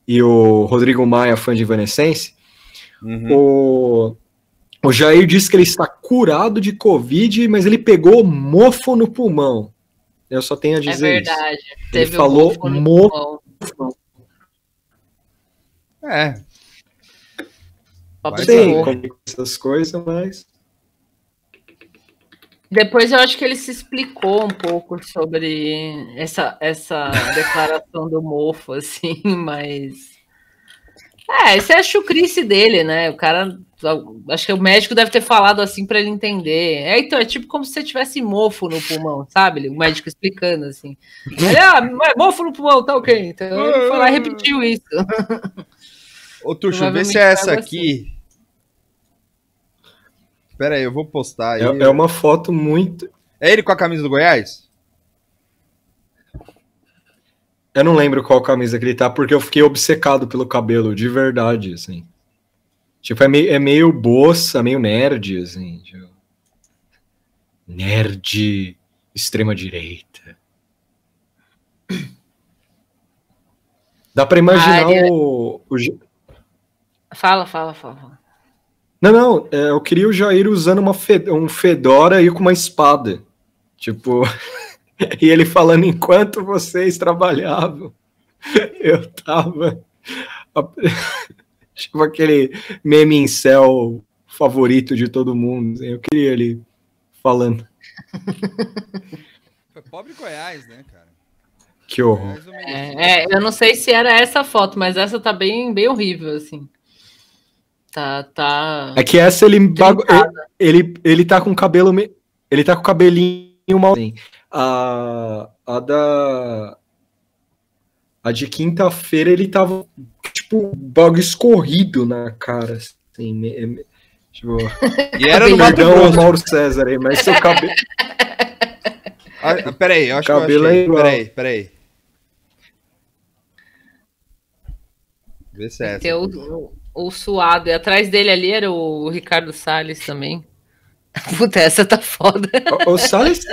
e o Rodrigo Maia, fã de Evanescence, Uhum. o, o Jair disse que ele está curado de Covid, mas ele pegou mofo no pulmão. Eu só tenho a É dizer isso. verdade. Ele Teve um falou mofo no mofo. pulmão. É, mofo. como é essas coisas, mas. Depois eu acho que ele se explicou um pouco sobre essa, essa (laughs) declaração do mofo, assim, mas. É, essa é a chucrice dele, né? O cara. Acho que o médico deve ter falado assim para ele entender. É, então, é tipo como se você tivesse mofo no pulmão, sabe? O médico explicando assim. (laughs) Ele, ah, mofo no pulmão, tá ok. Então ele foi lá e repetiu isso. (laughs) Ô, Tuxo, vê se é essa aqui. Pera aí, eu vou postar aí. É, é uma foto muito. É ele com a camisa do Goiás? Eu não lembro qual camisa que ele tá, porque eu fiquei obcecado pelo cabelo, de verdade, assim. Tipo, é meio, é meio boça, meio nerd, assim. tipo. Nerd extrema-direita. Dá pra imaginar ele- o, o. Fala, fala, fala. Não, não, é, eu queria o Jair usando uma fe- um fedora e com uma espada. Tipo. (laughs) e ele falando, enquanto vocês trabalhavam, (laughs) eu tava. Tipo aquele meme em céu favorito de todo mundo. assim, Eu queria ele falando. Foi pobre Goiás, né, cara? Que horror. Merecia. É, é, eu não sei se era essa foto, mas essa tá bem, bem horrível, assim. Tá, tá. É que essa ele, bagu- ele, ele, ele tá com o cabelo. me- Ele tá com o cabelinho mal. assim. A, a da. A de quinta-feira ele tava, tipo, bagulho escorrido na cara. Assim, me- me- tipo, (laughs) E era no Mato Grosso. Mauro César aí, mas seu cabelo. Ah, peraí, eu acho Cabelo que eu é achei. igual. Peraí, peraí. Vê se é essa. O, o, o suado. E atrás dele ali era o Ricardo Salles também. (laughs) Puta, essa tá foda. O, o Salles. (laughs)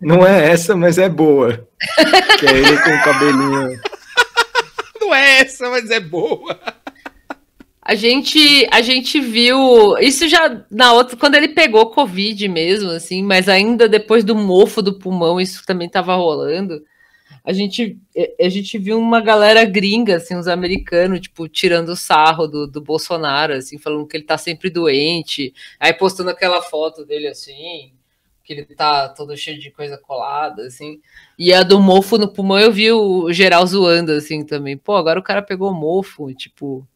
Não é essa, mas é boa. (laughs) que é ele com o cabelinho. Não é essa, mas é boa. A gente, a gente viu isso já na outra, quando ele pegou Covid mesmo, assim, mas ainda depois do mofo do pulmão, isso também estava rolando. A gente, a gente viu uma galera gringa, assim, uns americanos, tipo, tirando sarro do, do Bolsonaro, assim, falando que ele tá sempre doente, aí postando aquela foto dele assim, que ele tá todo cheio de coisa colada, assim. E a do mofo no pulmão eu vi o geral zoando, assim, também. Pô, agora o cara pegou mofo, tipo,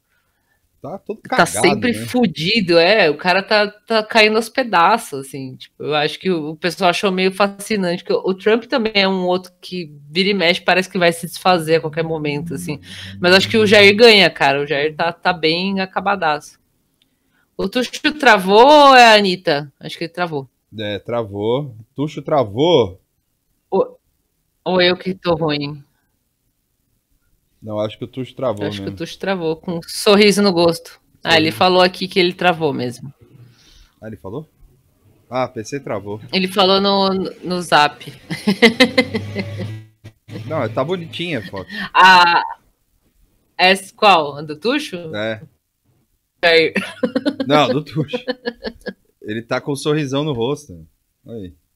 Tá todo tá cagado, sempre né? fudido, é. O cara tá, tá caindo aos pedaços, assim. Tipo, eu acho que o, o pessoal achou meio fascinante. Que o, o Trump também é um outro que vira e mexe, parece que vai se desfazer a qualquer momento, assim. Mas acho que o Jair ganha, cara. O Jair tá, tá bem acabadaço. O Tuxo travou ou é a Anitta? Acho que ele travou. É, travou. Tuxo travou. Ou eu que tô ruim? Não, acho que o Tuxo travou, Eu acho né? que o Tuxo travou, com um sorriso no gosto. Ah, ele falou aqui que ele travou mesmo. Ah, ele falou? Ah, PC travou. Ele falou no, no zap. (laughs) Não, tá bonitinha a foto. A. Essa qual? A do Tuxo? É. Não, do Tuxo. (laughs) Ele tá com um sorrisão no rosto. Aí. (laughs)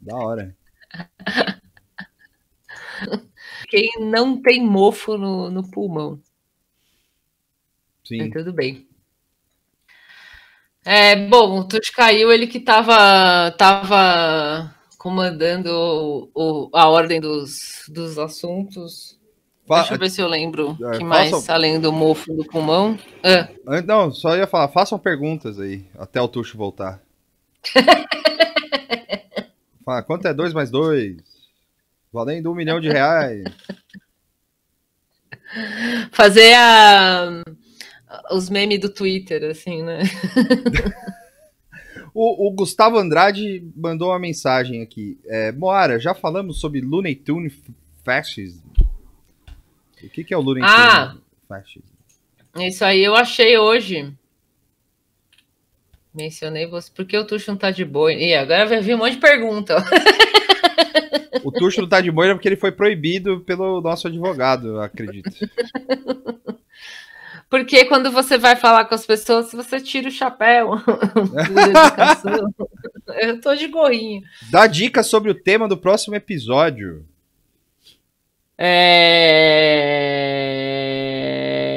Da hora. Quem não tem mofo no, no pulmão. Sim. Tudo bem. É, bom, o Tuxo caiu, ele que tava, tava comandando o, o- a ordem dos, dos assuntos. Deixa eu ver se eu lembro. É, que mais, faça- além do mofo do pulmão? Ah, Ah, Não, só ia falar, façam perguntas aí, até o Tuxo voltar. (laughs) Fala, quanto é 2 mais 2? Valendo um milhão de reais. fazer a, os memes do Twitter, assim, né? (laughs) O, o Gustavo Andrade mandou uma mensagem aqui. É, Moara, já falamos sobre Looney Tunes Fascism? O que, que é o Looney Ah! Isso aí eu achei hoje. Mencionei você. Por que o Tuxo não tá de boa? E agora vai vir um monte de pergunta. (laughs) O Tuxo não tá de boina porque ele foi proibido pelo nosso advogado, acredito. (laughs) Porque quando você vai falar com as pessoas, você tira o chapéu. (laughs) Eu tô de gorrinho. Dá dica sobre o tema do próximo episódio. É...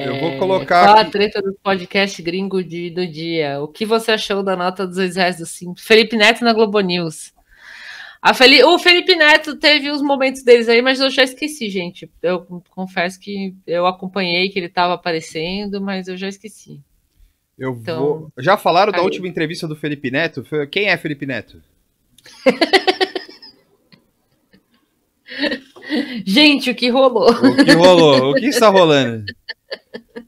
Eu vou colocar Qual a treta do podcast gringo de, do dia? O que você achou da nota dos dois reais do Simples? Felipe Neto na Globo News. A O Felipe Neto teve os momentos deles aí, mas eu já esqueci, gente. Eu confesso que eu acompanhei que ele estava aparecendo, mas eu já esqueci. Eu Então, vou. Já falaram da última entrevista do Felipe Neto? Quem é Felipe Neto? (laughs) Gente, o que rolou? O que rolou? O que está rolando?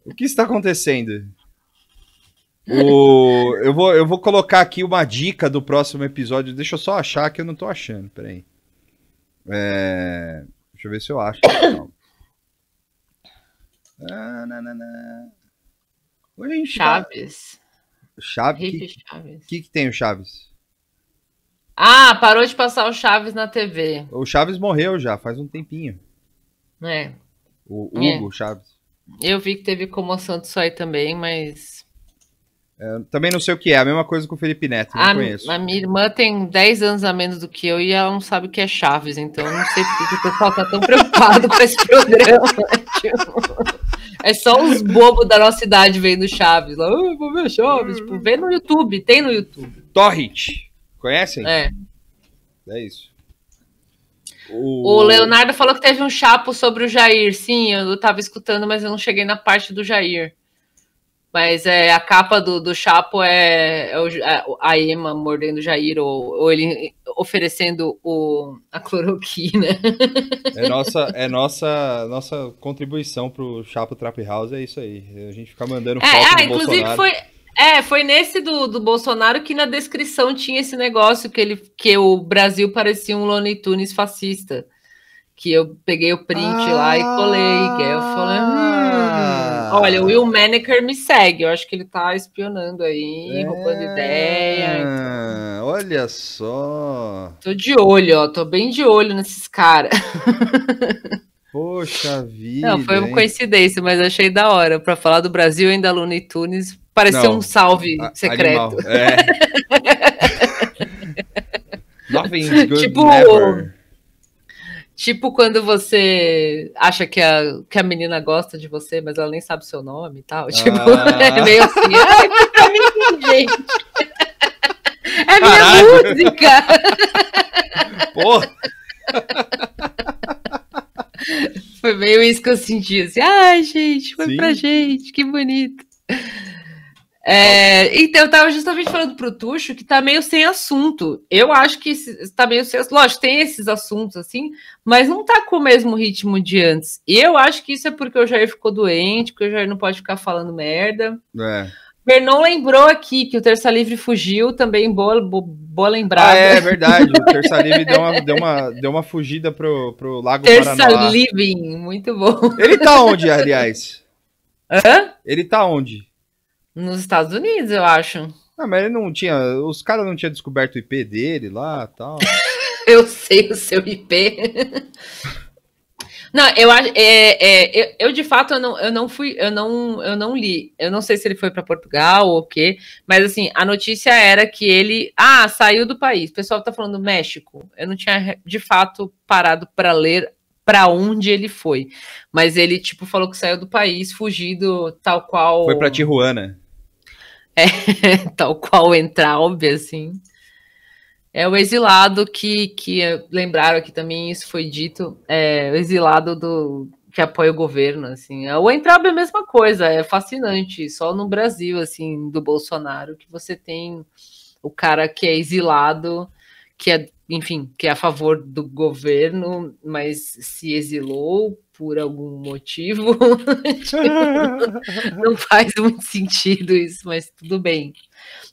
O que está acontecendo? O... Eu, vou, eu vou colocar aqui uma dica do próximo episódio. Deixa eu só achar que eu não tô achando. Peraí. É... Deixa eu ver se eu acho. Calma. Ah, a gente tá- Chaves. Chaves? O que, que tem o Chaves? Ah, parou de passar o Chaves na TV. O Chaves morreu já, faz um tempinho. É. O É. Hugo Chaves. Eu vi que teve comoção disso aí também, mas. É, também não sei o que é, a mesma coisa com o Felipe Neto, não A, conheço. a minha irmã tem 10 anos a menos do que eu e ela não sabe o que é Chaves, então eu não sei por que o pessoal tá tão preocupado com esse programa. (laughs) tipo, é só os bobos da nossa idade vendo Chaves. Lá, "Ah, vou ver Chaves. Tipo, vê no YouTube, tem no YouTube. Torrent. Conhecem? É. É isso. O Leonardo falou que teve um chapo sobre o Jair. Sim, eu tava escutando, mas eu não cheguei na parte do Jair. Mas é, a capa do, do chapo é, é o- a, a Ema mordendo o Jair, ou, ou ele oferecendo o, a cloroquina. É nossa, é nossa, nossa contribuição pro Chapo Trap House, é isso aí. A gente fica mandando foto É, do inclusive Bolsonaro. foi, é, foi nesse do, do Bolsonaro que na descrição tinha esse negócio que, ele, que o Brasil parecia um Looney Tunes fascista. Que eu peguei o print lá e colei. Que aí eu falei, Ah. hum, olha, o Will Maneker me segue. Eu acho que ele tá espionando aí, roubando ideia. Ah, Olha só. Tô de olho, ó. Tô bem de olho nesses caras. (laughs) Poxa vida. Não, foi uma hein? coincidência, mas achei da hora. Pra falar do Brasil ainda Looney Tunes, pareceu um salve A- secreto. animal, É. (laughs) Nothing's good Tipo- never. Tipo quando você acha que a, que a menina gosta de você, mas ela nem sabe seu nome e tal. Tipo, Ah. (laughs) é meio assim. Ai, foi pra mim, gente. (laughs) É minha Caralho. música. Porra. Foi meio isso que eu senti. Assim, ai, gente, foi Sim. pra gente, que bonito. É, então, eu tava justamente falando pro Tuxo que tá meio sem assunto. Eu acho que esse- tá meio sem Lógico, tem esses assuntos assim, mas não tá com o mesmo ritmo de antes. E eu acho que isso é porque o Jair ficou doente, porque o Jair não pode ficar falando merda. É. Bernon lembrou aqui que o Terça Livre fugiu, também boa, bo- boa lembrada. Ah, é verdade. O Terça Livre deu uma, deu uma, deu uma fugida pro, pro Lago Terça Paranoá. Living, muito bom. Ele tá onde, aliás? Hã? Ele tá onde? Nos Estados Unidos, eu acho. Ah, mas ele não tinha. Os caras não tinham descoberto o IP dele lá e tal. (laughs) Eu sei o seu IP. (laughs) Não, eu acho. É, é, eu, eu, de fato eu não, eu não fui, eu não, eu não li. Eu não sei se ele foi para Portugal ou o quê, mas assim, a notícia era que ele ah, saiu do país. O pessoal tá falando México. Eu não tinha de fato parado para ler para onde ele foi. Mas ele tipo falou que saiu do país, fugido tal qual Foi pra Tijuana. É, (laughs) tal qual Entraub, assim. É o exilado que, que lembraram aqui também, isso foi dito, é o exilado do que apoia o governo, assim. O Entraub é a mesma coisa, é fascinante, só no Brasil, assim, do Bolsonaro, que você tem o cara que é exilado, que é, enfim, que é a favor do governo, mas se exilou por algum motivo. (laughs) Não faz muito sentido isso, mas tudo bem.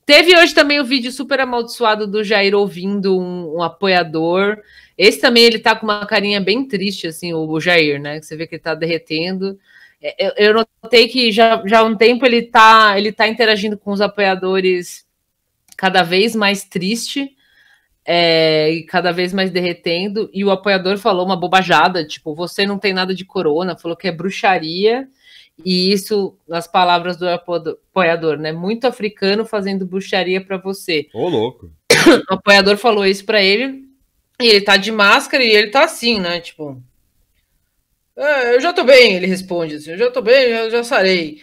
Teve hoje também o vídeo super amaldiçoado do Jair ouvindo um, um apoiador. Esse também ele tá com uma carinha bem triste, assim, o, Jair, né? Você vê que ele tá derretendo. É, Eu, eu notei que já, já há um tempo ele tá, ele tá interagindo com os apoiadores cada vez mais triste é, e cada vez mais derretendo. E o apoiador falou uma bobajada, tipo, você não tem nada de corona, falou que é bruxaria. E isso, nas palavras do apo- apoiador, né? Muito africano fazendo bruxaria para você. Ô, louco. (coughs) O apoiador falou isso para ele, e ele tá de máscara e ele tá assim, né? Tipo, "É, eu já tô bem, ele responde assim, eu já tô bem, eu já sarei.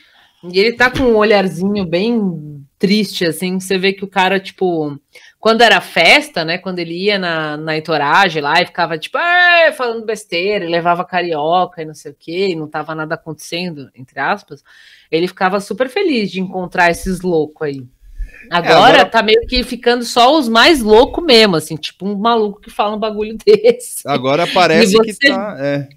E ele tá com um olharzinho bem triste, assim, você vê que o cara, tipo, quando era festa, né, quando ele ia na, na entoragem lá e ficava, tipo, "É", falando besteira, levava carioca e não sei o quê, e não tava nada acontecendo, entre aspas, ele ficava super feliz de encontrar esses loucos aí. Agora, agora- tá meio que ficando só os mais loucos mesmo, assim, tipo um maluco que fala um bagulho (laughs) desse. Agora parece E que você- tá. É.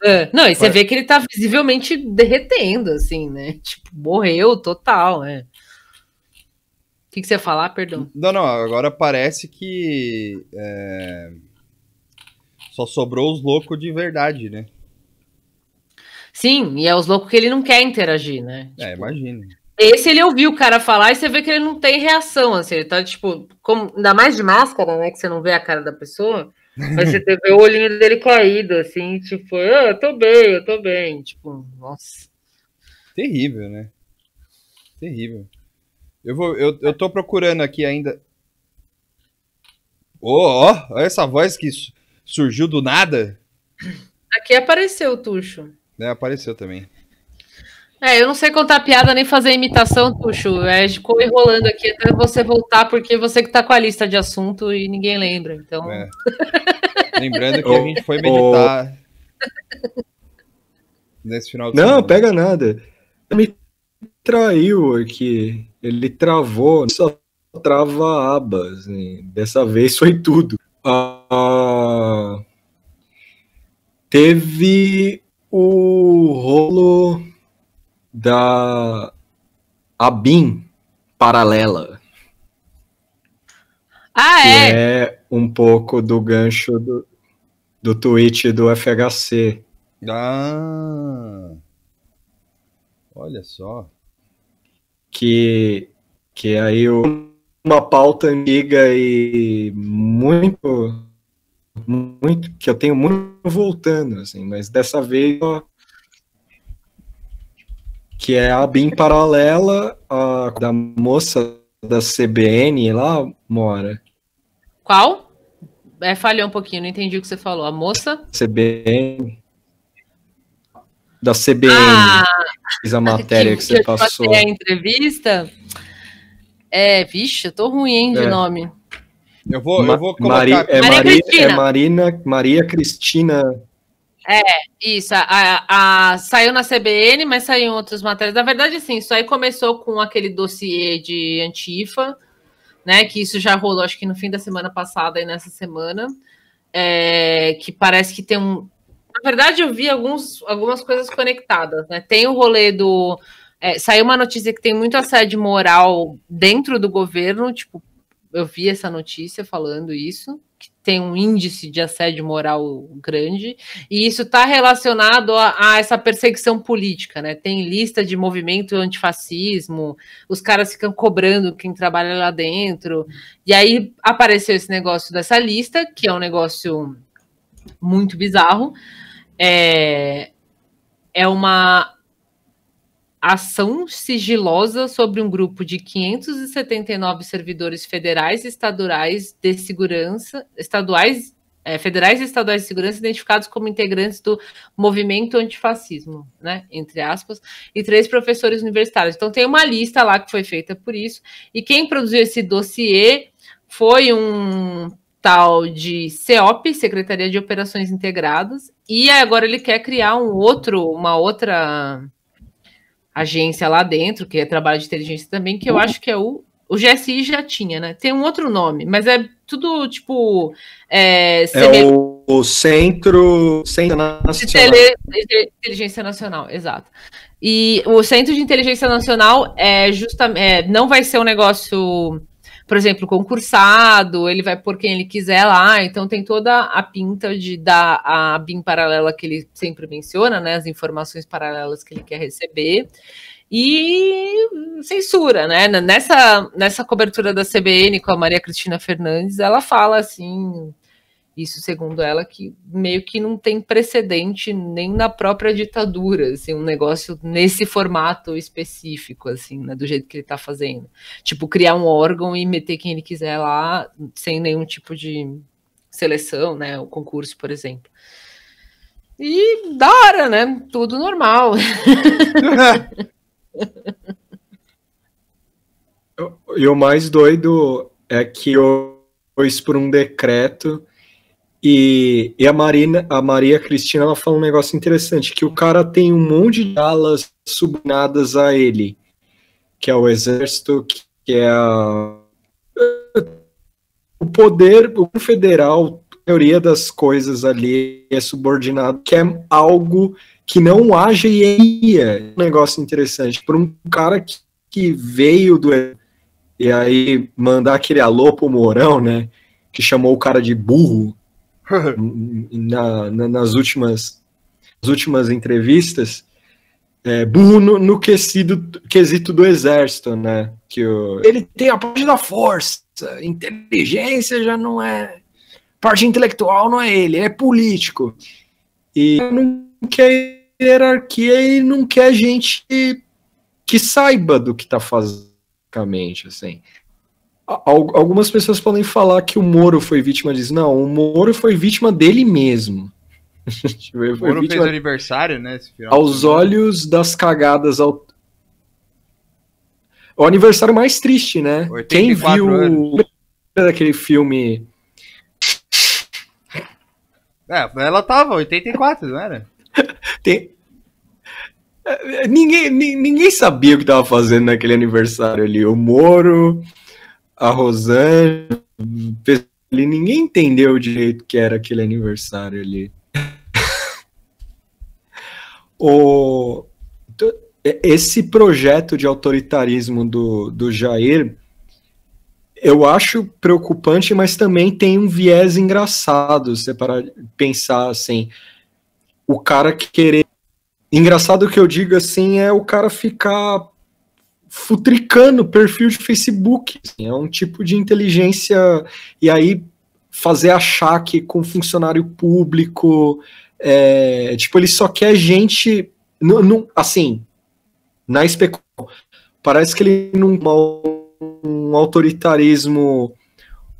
É, não, e você vê que ele tá visivelmente derretendo, assim, né? Tipo, morreu total, né? Que, que você ia falar, perdão? Não, não, agora parece que. é, Só sobrou os loucos de verdade, né? Sim, e é os loucos que ele não quer interagir, né? É, imagina. Esse ele ouviu o cara falar e você vê que ele não tem reação, assim, ele tá, tipo, como, ainda mais de máscara, né? Que você não vê a cara da pessoa, mas você (laughs) vê o olhinho dele caído, assim, tipo, ah, eu tô bem, eu tô bem. Tipo, nossa. Terrível, né? Terrível. Eu, vou, eu, eu tô procurando aqui ainda. Ô, ó, olha essa voz que su- surgiu do nada. Aqui apareceu o Tuxo. Né, apareceu também. É, eu não sei contar piada nem fazer imitação, Tuxo. É, ficou enrolando aqui até você voltar, porque você que tá com a lista de assunto e ninguém lembra. Então, É. (laughs) Lembrando que a gente foi meditar nesse final de Não, semana. pega nada. Me traiu aqui. Ele travou, só trava abas. né? Dessa vez foi tudo. Ah, teve o rolo da ABIN paralela. Ah, que é? é um pouco do gancho do, do tweet do FHC. Ah, olha só. Que, que aí o uma pauta antiga e muito, muito que eu tenho muito voltando, assim, mas dessa vez ó, que é a BIM paralela a, da moça da CBN lá mora. Qual? É, falhou um pouquinho, não entendi o que você falou. A moça? CBN. Da CBN. Ah, fiz a matéria que, que você passou. a entrevista. É, vixe, eu tô ruim, hein, de É. nome. Eu vou, Ma- eu vou colocar. Mari- é, Maria Mari- Cristina. é Marina, Maria Cristina. Isso, a, a- a- saiu na CBN, mas saiu em outras matérias. Na verdade, assim, isso aí começou com aquele dossiê de Antifa, né? Que isso já rolou, acho que no fim da semana passada e nessa semana. é, que parece que tem um. Na verdade, eu vi alguns, algumas coisas conectadas, né? Tem o rolê do. é, saiu uma notícia que tem muito assédio moral dentro do governo, tipo, eu vi essa notícia falando isso, que tem um índice de assédio moral grande. E isso está relacionado a, a essa perseguição política, né? Tem lista de movimento antifascismo, os caras ficam cobrando quem trabalha lá dentro. E aí apareceu esse negócio dessa lista, que é um negócio muito bizarro. É, é uma ação sigilosa sobre um grupo de 579 servidores federais e estaduais de segurança, estaduais, é, federais e estaduais de segurança identificados como integrantes do movimento antifascismo, né, entre aspas, e três professores universitários. Então tem uma lista lá que foi feita por isso, e quem produziu esse dossiê foi um tal de CEOP, Secretaria de Operações Integradas, e agora ele quer criar um outro, uma outra agência lá dentro, que é trabalho de inteligência também, que eu acho que é o. O GSI já tinha, né? Tem um outro nome, mas é tudo tipo. É, É o, o Centro, Centro Nacional. de inteligência nacional, exato. E o Centro de Inteligência Nacional é justamente não vai ser um negócio, por exemplo, concursado, ele vai por quem ele quiser lá, então tem toda a pinta de dar a BIM paralela que ele sempre menciona, né? As informações paralelas que ele quer receber. E censura, né? Nessa, nessa cobertura da CBN com a Maria Cristina Fernandes, ela fala assim, isso segundo ela, que meio que não tem precedente nem na própria ditadura, assim, um negócio nesse formato específico, assim, né, do jeito que ele tá fazendo. Tipo, criar um órgão e meter quem ele quiser lá, sem nenhum tipo de seleção, né, o concurso, por exemplo. E da hora, né? Tudo normal. (laughs) E o mais doido é que foi isso por um decreto e, e a Marina, a Maria Cristina, ela fala um negócio interessante, que o cara tem um monte de alas subordinadas a ele, que é o exército, que, é a, o poder o federal, a maioria das coisas ali é subordinado, que é algo que não haja hierarquia. Um negócio interessante, por um cara que, que veio do e aí mandar aquele alô pro Mourão, né? Que chamou o cara de burro na, na- nas últimas, nas últimas entrevistas. É, burro no, no quesito, quesito do exército, né? Que o- ele tem a parte da força, inteligência já não é. Parte intelectual não é ele, ele é político. E não quer hierarquia e não quer gente que saiba do que tá fazendo assim. Al- Algumas pessoas podem falar que o Moro foi vítima disso. Não, o Moro foi vítima dele mesmo. (laughs) O Moro fez aniversário, né? Aos olhos das cagadas. Ao... O aniversário mais triste, né? 84 Quem viu anos. daquele filme É, ela tava 84, não era? (laughs) Tem... É, Ninguém, ni- ninguém sabia o que tava fazendo naquele aniversário ali. O Moro, a Rosane, ali, ninguém entendeu direito que era aquele aniversário ali. (laughs) o, to- esse projeto de autoritarismo do, do Jair, eu acho preocupante, mas também tem um viés engraçado, você para pensar assim, o cara que querer Engraçado que eu digo assim é o cara ficar futricando perfil de Facebook. assim, é um tipo de inteligência. E aí fazer achaque com funcionário público. é, tipo, ele só quer gente. assim, na especulação. Parece que ele não um autoritarismo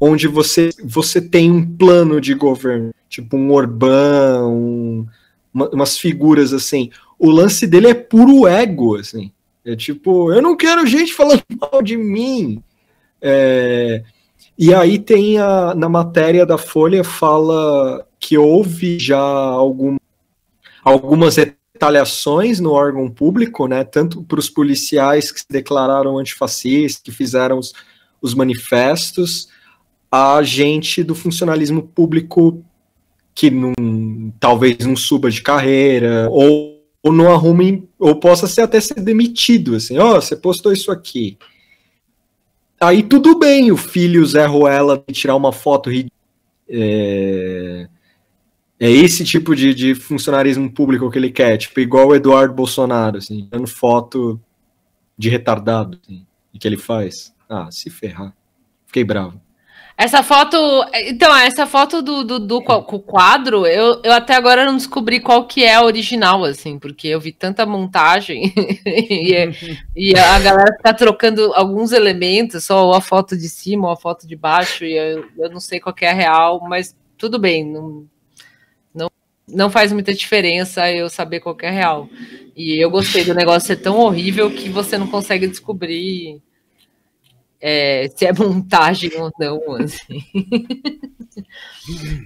onde você, você tem um plano de governo, tipo um Orbán, um- uma- umas figuras assim. O lance dele é puro ego, assim. É tipo, eu não quero gente falando mal de mim. É, e aí tem a, na matéria da Folha fala que houve já algum, algumas retaliações no órgão público, né? Tanto para os policiais que se declararam antifascistas, que fizeram os, os manifestos, a gente do funcionalismo público que não, talvez não suba de carreira, ou, ou não arrume, ou possa ser até ser demitido, assim, ó, você postou isso aqui. Aí tudo bem o filho Zé Ruela tirar uma foto é, é esse tipo de, de funcionarismo público que ele quer, tipo, igual o Eduardo Bolsonaro, assim, dando foto de retardado, assim, que ele faz. Ah, se ferrar. Fiquei bravo. Essa foto. Então, essa foto do, do, do quadro, eu, eu até agora não descobri qual que é a original, assim, porque eu vi tanta montagem (laughs) e, é- e a galera fica trocando alguns elementos, só a foto de cima ou a foto de baixo, e eu, eu não sei qual que é a real, mas tudo bem, não, não, não faz muita diferença eu saber qual que é a real. E eu gostei do negócio ser tão horrível que você não consegue descobrir é, se é montagem ou não, assim. (laughs)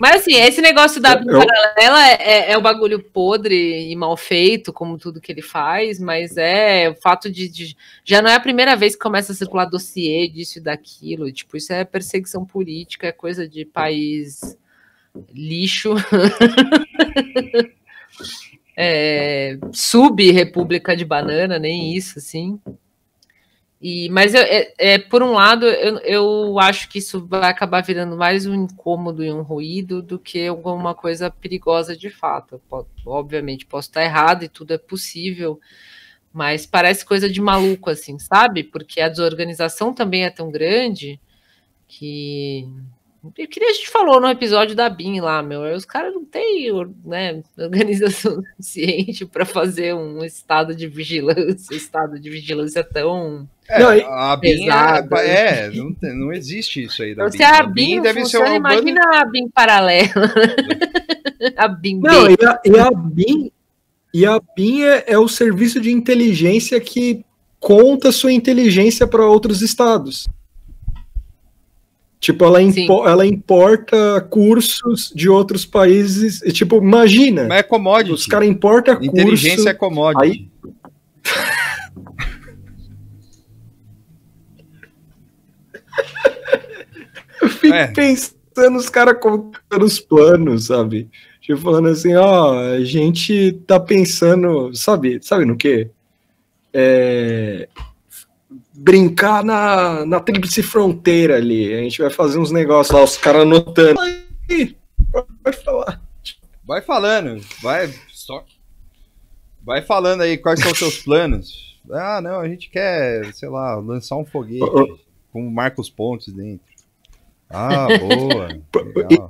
Mas assim, esse negócio da Eu- paralela é, é o bagulho podre e mal feito, como tudo que ele faz, mas é o fato de, de- já não é a primeira vez que começa a circular dossiê disso e daquilo, tipo, isso é perseguição política, é coisa de país lixo. (laughs) é, sub-república de banana, nem isso, assim. E, mas eu- é, é, por um lado, eu, eu acho que isso vai acabar virando mais um incômodo e um ruído do que alguma coisa perigosa de fato. Eu po- obviamente, posso estar errado e tudo é possível, mas parece coisa de maluco, assim, sabe? Porque a desorganização também é tão grande que. Que nem a gente falou no episódio da BIM lá, meu. Os caras não têm né, organização (laughs) suficiente para fazer um estado de vigilância, estado de vigilância tão. É, Não, e- a BIM Pesado. é, é, não, não existe isso aí da Se BIM. a A BIM deve ser funciona, uma banda... imagina a BIM paralela. (laughs) a BIM. Não, e a, e a BIM, e a BIM é, é o serviço de inteligência que conta sua inteligência para outros estados. Tipo, ela, impo- ela importa cursos de outros países. e, Tipo, imagina, Mas é commodity. os caras importam curso. Inteligência é commodity. Aí- (laughs) Eu fico É. pensando os caras contando os planos, sabe? Tipo, falando assim, ó, a gente tá pensando, sabe, sabe no quê? É, brincar na, na tríplice fronteira ali. A gente vai fazer uns negócios lá, os caras anotando. Aí, pode falar. Vai falando, vai. Vai falando aí quais são os seus planos. Ah, não, a gente quer, sei lá, lançar um foguete Ô, com Marcos Pontes dentro. Ah, (laughs) boa.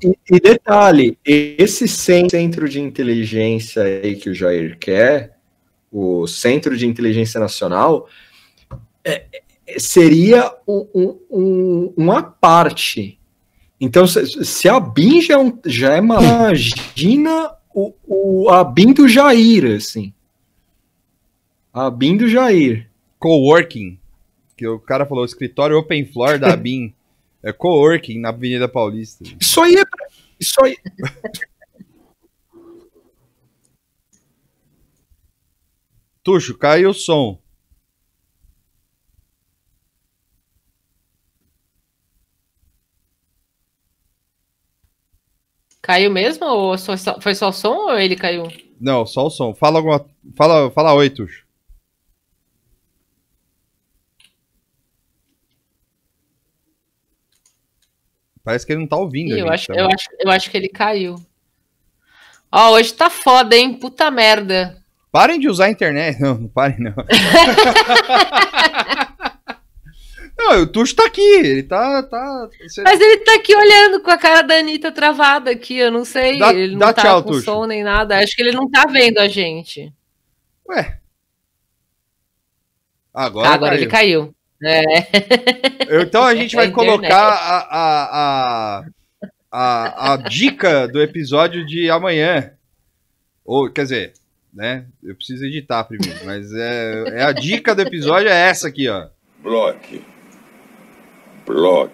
E, e- detalhe, esse cen- centro de inteligência aí que o Jair quer, o Centro de Inteligência Nacional, é- é- seria um, um- um- uma parte. Então, se, se a BIM já é, já é uma, (laughs) imagina o, o, a BIM do Jair, assim. A BIM do Jair. Coworking. Que o cara falou, escritório open floor da (laughs) BIM. É coworking na Avenida Paulista. Isso aí é. Isso aí. Tuxo, caiu o som. Caiu mesmo? Ou foi só o som ou ele caiu? Não, só o som. Fala alguma. Fala, fala oi, Tuxo. Parece que ele não tá ouvindo. Ih, eu, acho, também. eu, acho, eu acho que ele caiu. Ó, hoje tá foda, hein? Puta merda. Parem de usar a internet. (laughs) Não, não parem, não. (laughs) Não, o Tuxo tá aqui, ele tá. tá você- Mas ele tá aqui olhando com a cara da Anitta travada aqui, eu não sei. Dá- ele não dá tá tchau, com Tuxo. som nem nada. Acho que ele não tá vendo a gente. Ué. Agora, Ah, agora caiu. ele caiu. É. Então a (laughs) gente É vai a colocar a, a, a, a, a dica do episódio de amanhã. Ou, quer dizer, né? Eu preciso editar primeiro, mas é, é a dica do episódio é essa aqui, ó. Block. Block.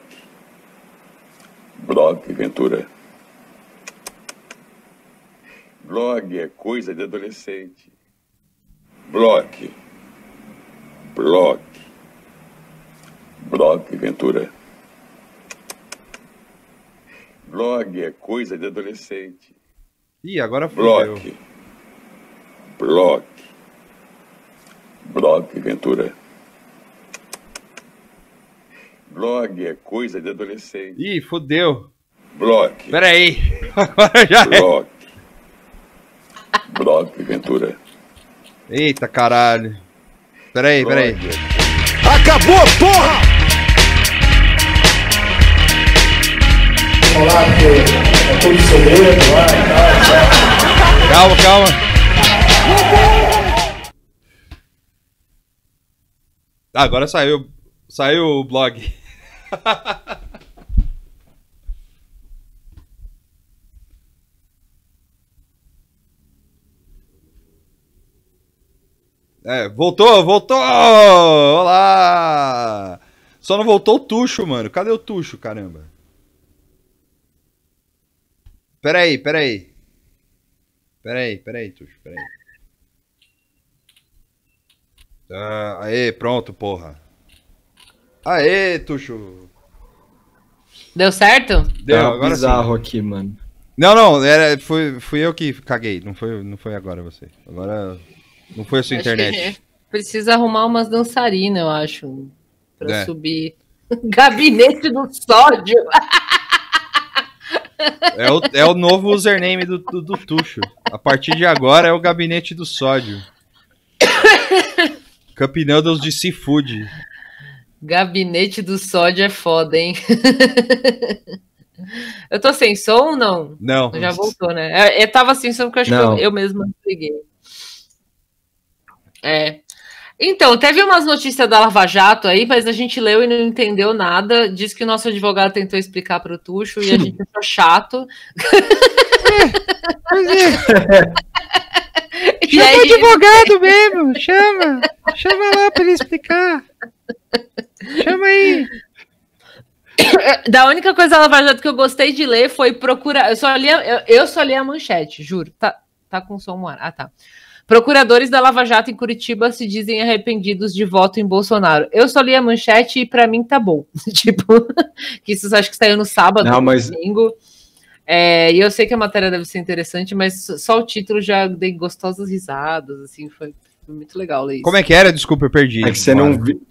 Block, Ventura. Blog é coisa de adolescente. Block. Block. Block, Ventura. Blog é coisa de adolescente. Ih, agora fodeu. Block. Block. Block, Ventura. Blog é coisa de adolescente. Ih, fodeu. Block. Pera aí. (laughs) Agora já é. Block. Block, Ventura. Eita caralho. Pera aí, pera aí. Acabou, porra! Olá, é tudo segredo lá e tal. Calma, calma. Ah, agora saiu. Saiu o blog. É, voltou, voltou! Olá! Só não voltou o Tuxo, mano. Cadê o Tuxo, caramba? Peraí, peraí. Peraí, peraí, Tuxo, peraí. Ah, aê, pronto, porra. Aê, Tuxo. Deu certo? Deu, Tá agora bizarro sim. aqui, mano. Não, não, era, foi, fui eu que caguei. Não foi, não foi agora você. Agora não foi a sua Acho internet. (laughs) Precisa arrumar umas dançarinas, eu acho. Pra É. subir. (laughs) Gabinete do sódio. É o, é o novo username do, do, do Tuxo. A partir de agora é o gabinete do sódio. (coughs) Cup Noodles de Seafood. Gabinete do sódio é foda, hein? (laughs) eu tô sem som ou não? Não. Já voltou, né? Eu, eu tava sem som porque eu acho Não. que eu, eu mesma liguei. É. Então, teve umas notícias da Lava Jato aí, mas a gente leu e não entendeu nada. Diz que o nosso advogado tentou explicar para o Tuxo e a gente achou chato. (laughs) E aí- advogado mesmo, chama. Chama lá pra ele explicar. Chama aí. (coughs) Da única coisa da Lava Jato que eu gostei de ler foi procurar. Eu só li, a- eu, eu só li a manchete, juro. Tá, tá com som no ar. Ah, tá. Procuradores da Lava Jato em Curitiba se dizem arrependidos de voto em Bolsonaro. Eu só li a manchete e pra mim tá bom. (laughs) tipo, que isso acho que saiu no sábado, Não, no mas- domingo. É, e eu sei que a matéria deve ser interessante, mas só o título já dei gostosas risadas, assim, foi, foi muito legal ler isso. Como é que era? Desculpa, eu perdi. É que você não viu.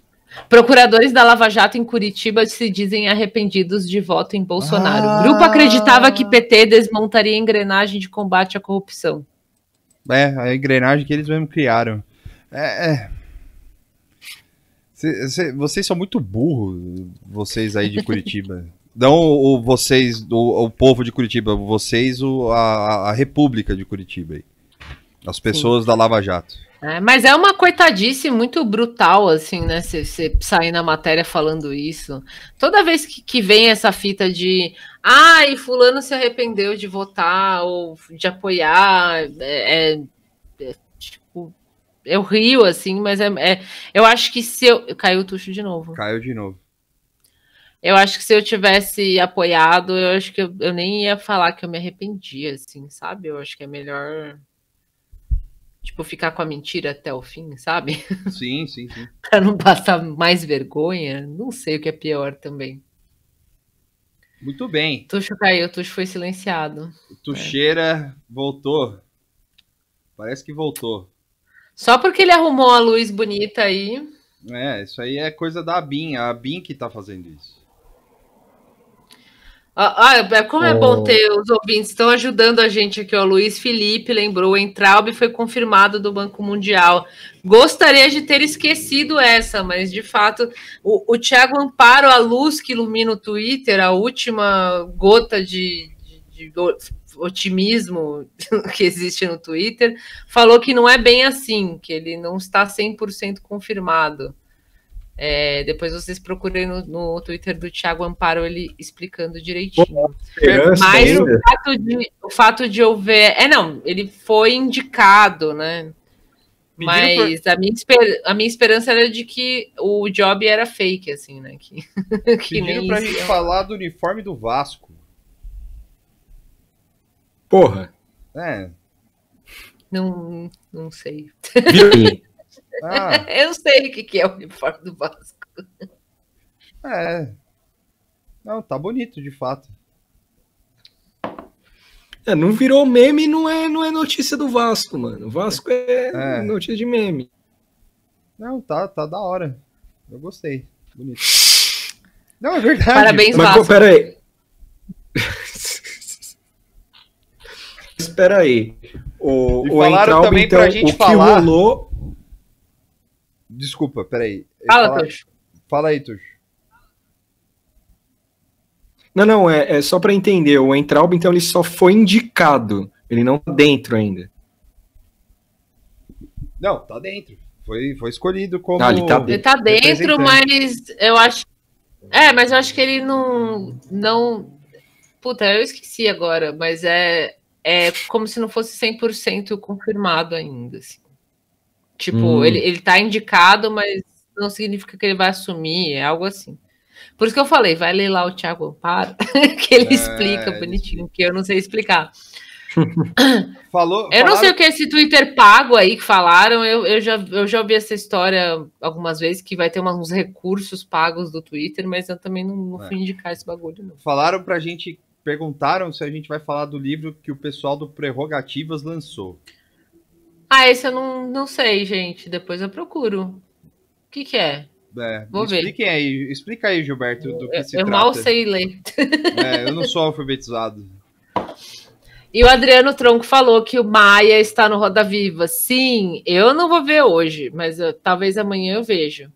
Procuradores da Lava Jato em Curitiba se dizem arrependidos de voto em Bolsonaro. Ah. Grupo acreditava que PT desmontaria a engrenagem de combate à corrupção. É, a engrenagem que eles mesmo criaram. É. é. Cê- cê- vocês são muito burros, vocês aí de Curitiba. (laughs) Não o, vocês, o, o povo de Curitiba, vocês, o, a, a República de Curitiba aí. As pessoas da Lava Jato. É, mas é uma coitadice muito brutal, assim, né? Você sair na matéria falando isso. Toda vez que, que vem essa fita de ai, fulano se arrependeu de votar ou de apoiar, é, é- é, tipo, eu rio, assim, mas é, é- eu acho que se eu. Caiu o tucho de novo. Caiu de novo. Eu acho que se eu tivesse apoiado, eu acho que eu, eu nem ia falar que eu me arrependia, assim, sabe? Eu acho que é melhor, tipo, ficar com a mentira até o fim, sabe? (laughs) Sim, sim, sim. pra não passar mais vergonha. Não sei o que é pior também. Muito bem. Tuxo caiu, Tuxo foi silenciado. Tuxeira voltou. Parece que voltou. Só porque ele arrumou a luz bonita aí. É, isso aí é coisa da Abin. A Abin que tá fazendo isso. Ah, ah, como é Oh. bom ter os ouvintes estão ajudando a gente aqui. O Luiz Felipe lembrou, o Entraub foi confirmado do Banco Mundial. Gostaria de ter esquecido essa, mas de fato, o, o Thiago Amparo, a luz que ilumina o Twitter, a última gota de, de- de otimismo (laughs) que existe no Twitter, falou que não é bem assim, que ele não está 100% confirmado. É, depois vocês procurem no, no Twitter do Thiago Amparo ele explicando direitinho. Mas o fato, de, o fato de eu ver. É, não, ele foi indicado, né? Pediram Mas a, minha esper- a minha esperança era de que o job era fake, assim, né? Que, (laughs) que Pediram nem pra gente falar do uniforme do Vasco. Porra. É. Não, não sei. Aí? (laughs) Ah, (laughs) Eu sei o que, que é o uniforme do Vasco. é. Não, tá bonito, de fato. É, não virou meme, não é, não é notícia do Vasco, mano. O Vasco é, É. notícia de meme. Não, tá, tá da hora. Eu gostei. Bonito. (laughs) Não, é verdade. Parabéns, Mas, Vasco. pera aí. (laughs) Espera aí. O, E o falaram Entraub, também então, pra gente o que falar- rolou... Desculpa, peraí. Fala, Fala, Tuxo. fala aí, Tuxo. Não, não, é, é só pra entender. O Entraub, então, ele só foi indicado. Ele não tá dentro ainda. Não, tá dentro. Foi, foi escolhido como. Ah, ele tá Ele tá dentro, mas eu acho. É, mas eu acho que ele não. não... Puta, eu esqueci agora, mas é, é como se não fosse 100% confirmado ainda. Assim. Tipo, Hum. ele, ele tá indicado, mas não significa que ele vai assumir, é algo assim. Por isso que eu falei, vai ler lá o Thiago Amparo, (laughs) que ele É, explica bonitinho, que eu não sei explicar. (laughs) Falou. Eu não falaram- sei o que é esse Twitter pago aí que falaram. Eu, eu, já, eu já ouvi essa história algumas vezes que vai ter uns recursos pagos do Twitter, mas eu também não, não fui indicar esse bagulho, não. Falaram pra gente. Perguntaram se a gente vai falar do livro que o pessoal do Prerrogativas lançou. Ah, esse eu não, não sei, gente. Depois eu procuro. O que, que é? É, Vou ver. aí, explica aí, Gilberto, do que Eu, se eu trata. mal sei ler. É, eu não sou alfabetizado. (laughs) E o Adriano Tronco falou que o Maia está no Roda Viva. Sim, eu não vou ver hoje, mas eu- talvez amanhã eu vejo.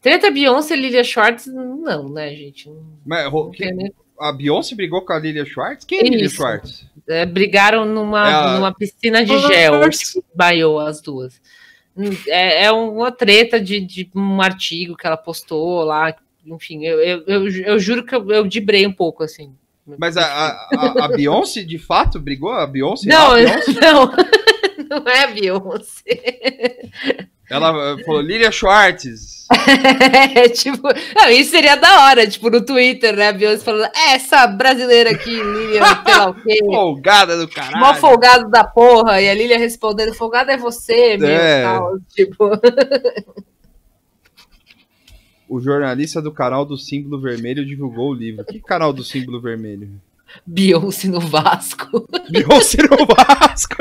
Treta Beyoncé e Lilia Schwartz, não, né, gente? Não, Mas, ro- não que- nem- a Beyoncé brigou com a Lilia Schwartz? Quem é Lilia. Schwartz? É, brigaram numa, É a- numa piscina de gel, que baiou as duas. Hum, É, é uma treta de, de um artigo que ela postou lá. Enfim, eu, eu, eu, eu juro que eu, eu dibrei um pouco, assim. Mas a, a, a- a Beyoncé, de fato, brigou? A Beyoncé? Não, a Beyoncé? (laughs) não, (laughs) não é a Beyoncé. Ela eh, falou, Lilia Schwartz. (laughs) É, tipo, não, isso seria da hora, tipo, no Twitter, né? A Beyoncé falando, "É, essa brasileira aqui, Lilian, sei lá o quê. Folgada do caralho. Mó folgado da porra, e a Lilia respondendo, folgado é você, meu, É. tal, tipo... (laughs) O jornalista do canal do Símbolo Vermelho divulgou o livro. Que canal do Símbolo Vermelho? Beyoncé no Vasco. Beyoncé no Vasco.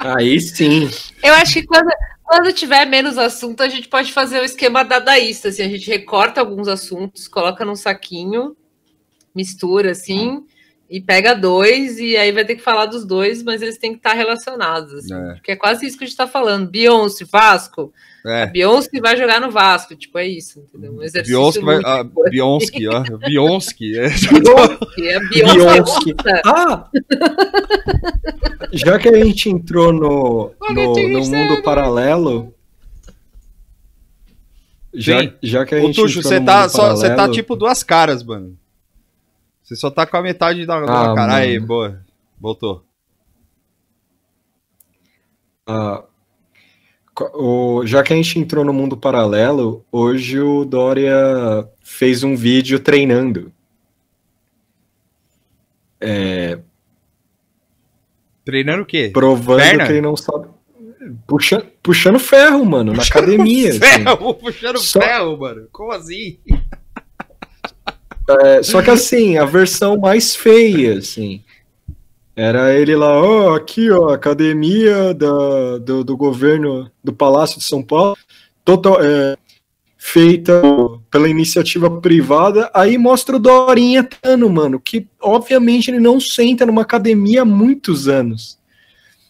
Aí sim. Eu acho que quando, quando tiver menos assunto, a gente pode fazer o esquema dadaísta, assim, a gente recorta alguns assuntos, coloca num saquinho, mistura, assim, e pega dois, e aí vai ter que falar dos dois, mas eles têm que estar relacionados, assim, É. porque é quase isso que a gente tá falando. Beyoncé, Vasco, É. Beyoncé vai jogar no Vasco, tipo, é isso, entendeu? Um exercício Beyoncé vai. Ah, Beyoncé, ó. Beyoncé. (laughs) (laughs) É. Beyoncé. Ah! Já que a gente entrou no, no, no mundo paralelo. Já, Sim. já que a Ô, gente Tuxo, entrou você tá, só, você tá tipo duas caras, mano. Você só tá com a metade da, da Ah, cara. Aí, boa. Voltou. Ah, o- já que a gente entrou no mundo paralelo, hoje o Dória fez um vídeo treinando. É, Treinando o quê? provando Perna? que ele não sabe. Puxa, puxando ferro, mano, na academia. assim. Ferro, puxando Só- ferro, mano. Como assim? É, só que assim, a versão mais feia, assim. Era ele lá, ó, aqui, ó, academia da, do, do governo do Palácio de São Paulo, total, é, feita pela iniciativa privada, aí mostra o Dorinha Tano, mano, que obviamente ele não senta numa academia há muitos anos.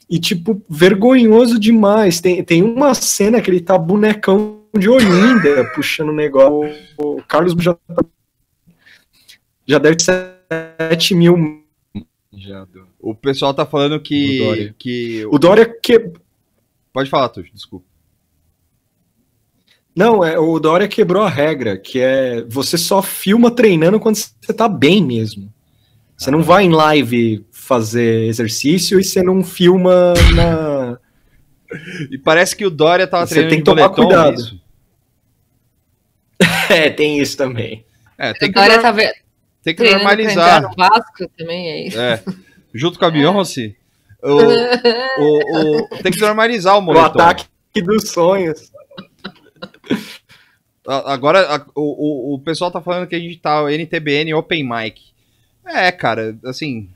E, tipo, vergonhoso demais. Tem, tem uma cena que ele tá bonecão de Olinda (laughs) puxando o negócio. O Carlos já, já deve ser 7 mil. Já do- O pessoal tá falando O que. Dória. que O Dória que. Pode falar, Tuxo, desculpa. Não, é, o Dória quebrou a regra, que é você só filma treinando quando você tá bem mesmo. Você não vai em live fazer exercício e você não filma na. E parece que o Dória tava Você treinando tem de que tomar boletom, cuidado. isso. (laughs) É, tem isso também. É, tem que, Agora nor- tá ve- tem que normalizar. no Vasco também é isso. É. (laughs) Junto com a Beyoncé. O, o, o- tem que (laughs) normalizar o O moletom. ataque dos sonhos. Agora, a- o, o, o pessoal tá falando que a gente tá NTBN Open Mic. É, cara, assim.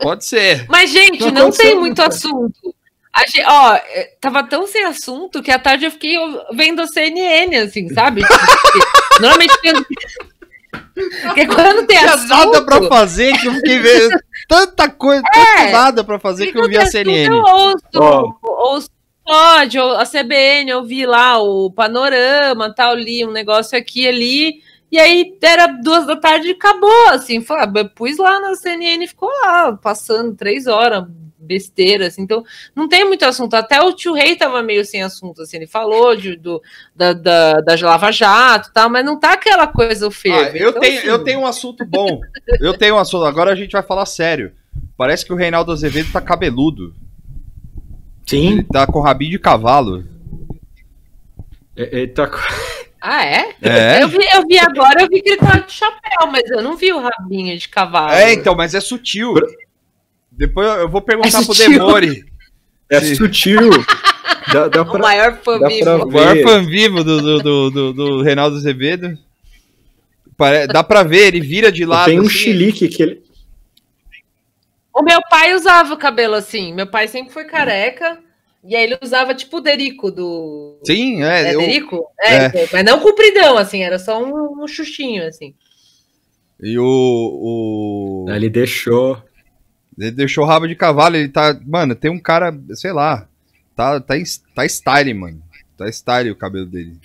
Pode ser. Mas, gente, Não não, tem muito assunto. A ge- ó, é, tava tão sem assunto que à tarde eu fiquei vendo a CNN, assim, sabe? (laughs) Normalmente. Porque quando tem Tinha assunto... nada pra fazer que eu fiquei vendo. Tanta coisa, tanto É. nada pra fazer que eu vi a CNN. Eu ouço, Ó. ouço pode, ou a CBN, eu vi lá o panorama, tal, li um negócio aqui e ali, e aí era duas da tarde e acabou, assim, foi, pus lá na CNN e ficou lá, passando três horas, besteira, assim, então não tem muito assunto, até o tio Rei tava meio sem assunto, assim, ele falou de, do, da, da, da Lava Jato e tal, mas não tá aquela coisa o Ah, eu, Então, tenho, assim, eu tenho um assunto bom. Eu tenho um assunto. Agora a gente vai falar sério. Parece que o Reinaldo Azevedo tá cabeludo. Sim. Ele tá com rabinho de cavalo. É- Ele tá com- Ah, é? É? Eu, vi, eu vi agora, eu vi que ele tava de chapéu, mas eu não vi o rabinho de cavalo. É, então, mas é sutil. Depois eu vou perguntar É pro. Demore. É Sim. sutil. Dá, dá O pra... maior fã dá vivo. O maior fã vivo do, do, do, do- do Reinaldo Azevedo. Pare- Dá pra ver, ele vira de lado. Tem um assim. chilique que ele. O meu pai usava o cabelo assim. Meu pai sempre foi careca. E aí ele usava tipo o Derico do. Sim, É, é. eu- Derico? É, mas não compridão, assim, era só um, um xuxinho, assim. E o, o. Ele deixou. Ele deixou o rabo de cavalo, ele tá. Mano, tem um cara, sei lá. Tá, tá, tá style, mano. Tá style o cabelo dele.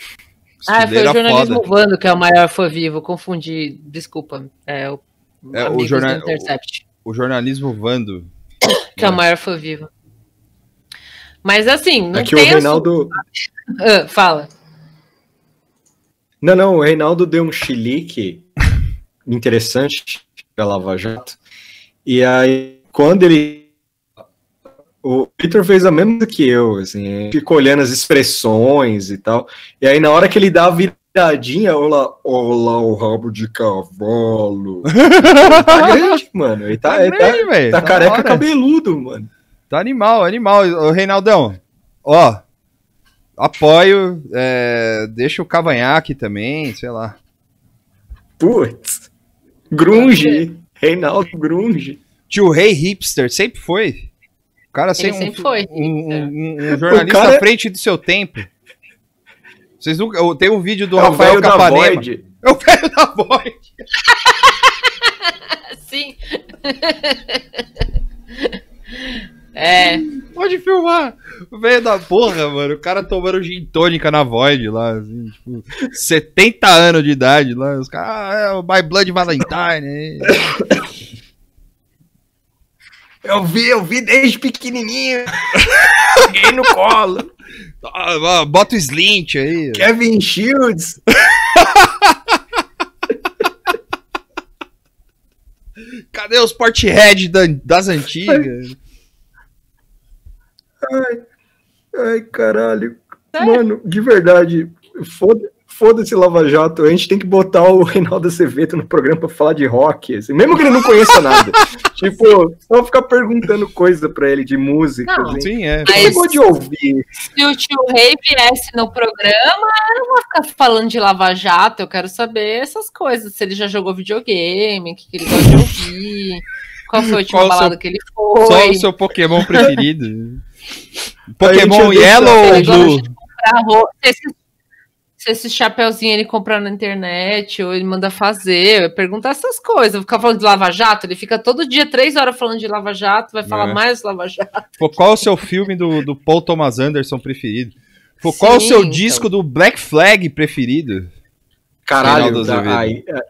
Ah, foi o jornalismo foda. Vando que é o maior fã vivo. Confundi, desculpa. É o, É, o do Intercept, O jornalismo Vando. (coughs) que é o maior fã vivo. Mas assim, não É que o tem Reinaldo. Ah, fala. Não, não, o Reinaldo deu um chilique (laughs) interessante pra Lava Jato. E aí, quando ele. O Victor fez a mesma que eu, assim, ficou olhando as expressões e tal. E aí, na hora que ele dá a viradinha, olá, olá, o rabo de cavalo. Ele tá grande, (laughs) mano. Ele tá, Tá ele tá, grande, velho. tá Da careca cabeludo, mano. Tá animal, animal. Ô, Reinaldão, ó. Apoio. é, deixa o cavanhaque também, sei lá. Putz. Grunge. Reinaldo Grunge. Tio Rei Hipster, sempre foi. O cara sempre, sempre foi um, um- um- jornalista cara- à frente do seu tempo. Vocês nunca. Tem um vídeo do É o Rafael velho da Capanema. Void. É o velho da Void. (laughs) Sim. (laughs) é. Pode filmar. O velho da porra, mano. O cara tomando gin tônica na Void lá, assim, tipo, 70 anos de idade lá. Os caras, ah, é o My Blood Valentine. (laughs) Eu vi, eu vi desde pequenininho. Peguei no colo. Ah, Bota o Slint aí. Kevin Shields. Cadê os Porthead da- das antigas? Ai, ai, caralho. Mano, de verdade, foda- foda-se Lava Jato. A gente tem que botar o Reinaldo Azevedo no programa pra falar de rock. assim, mesmo que ele não conheça nada. (laughs) tipo, só ficar perguntando coisa pra ele de música. Não, assim. Sim, é. Mas- Ele pode ouvir. Se o tio Rei viesse no programa, eu não vou ficar falando de Lava Jato, eu quero saber essas coisas. Se ele já jogou videogame, o que, que ele gosta de ouvir, qual foi a última Qual o balada seu- que ele Só foi. o seu Pokémon preferido. (laughs) Pokémon Yellow ou Blue? de esses se esse chapéuzinho ele compra na internet ou ele manda fazer. Perguntar essas coisas. Ficar falando de Lava Jato, ele fica todo dia três horas falando de Lava Jato, vai falar É. mais Lava Jato. Pô, qual é o seu filme do, do Paul Thomas Anderson preferido? Pô, qual é o seu então. disco do Black Flag preferido? Caralho, tá, aí, é,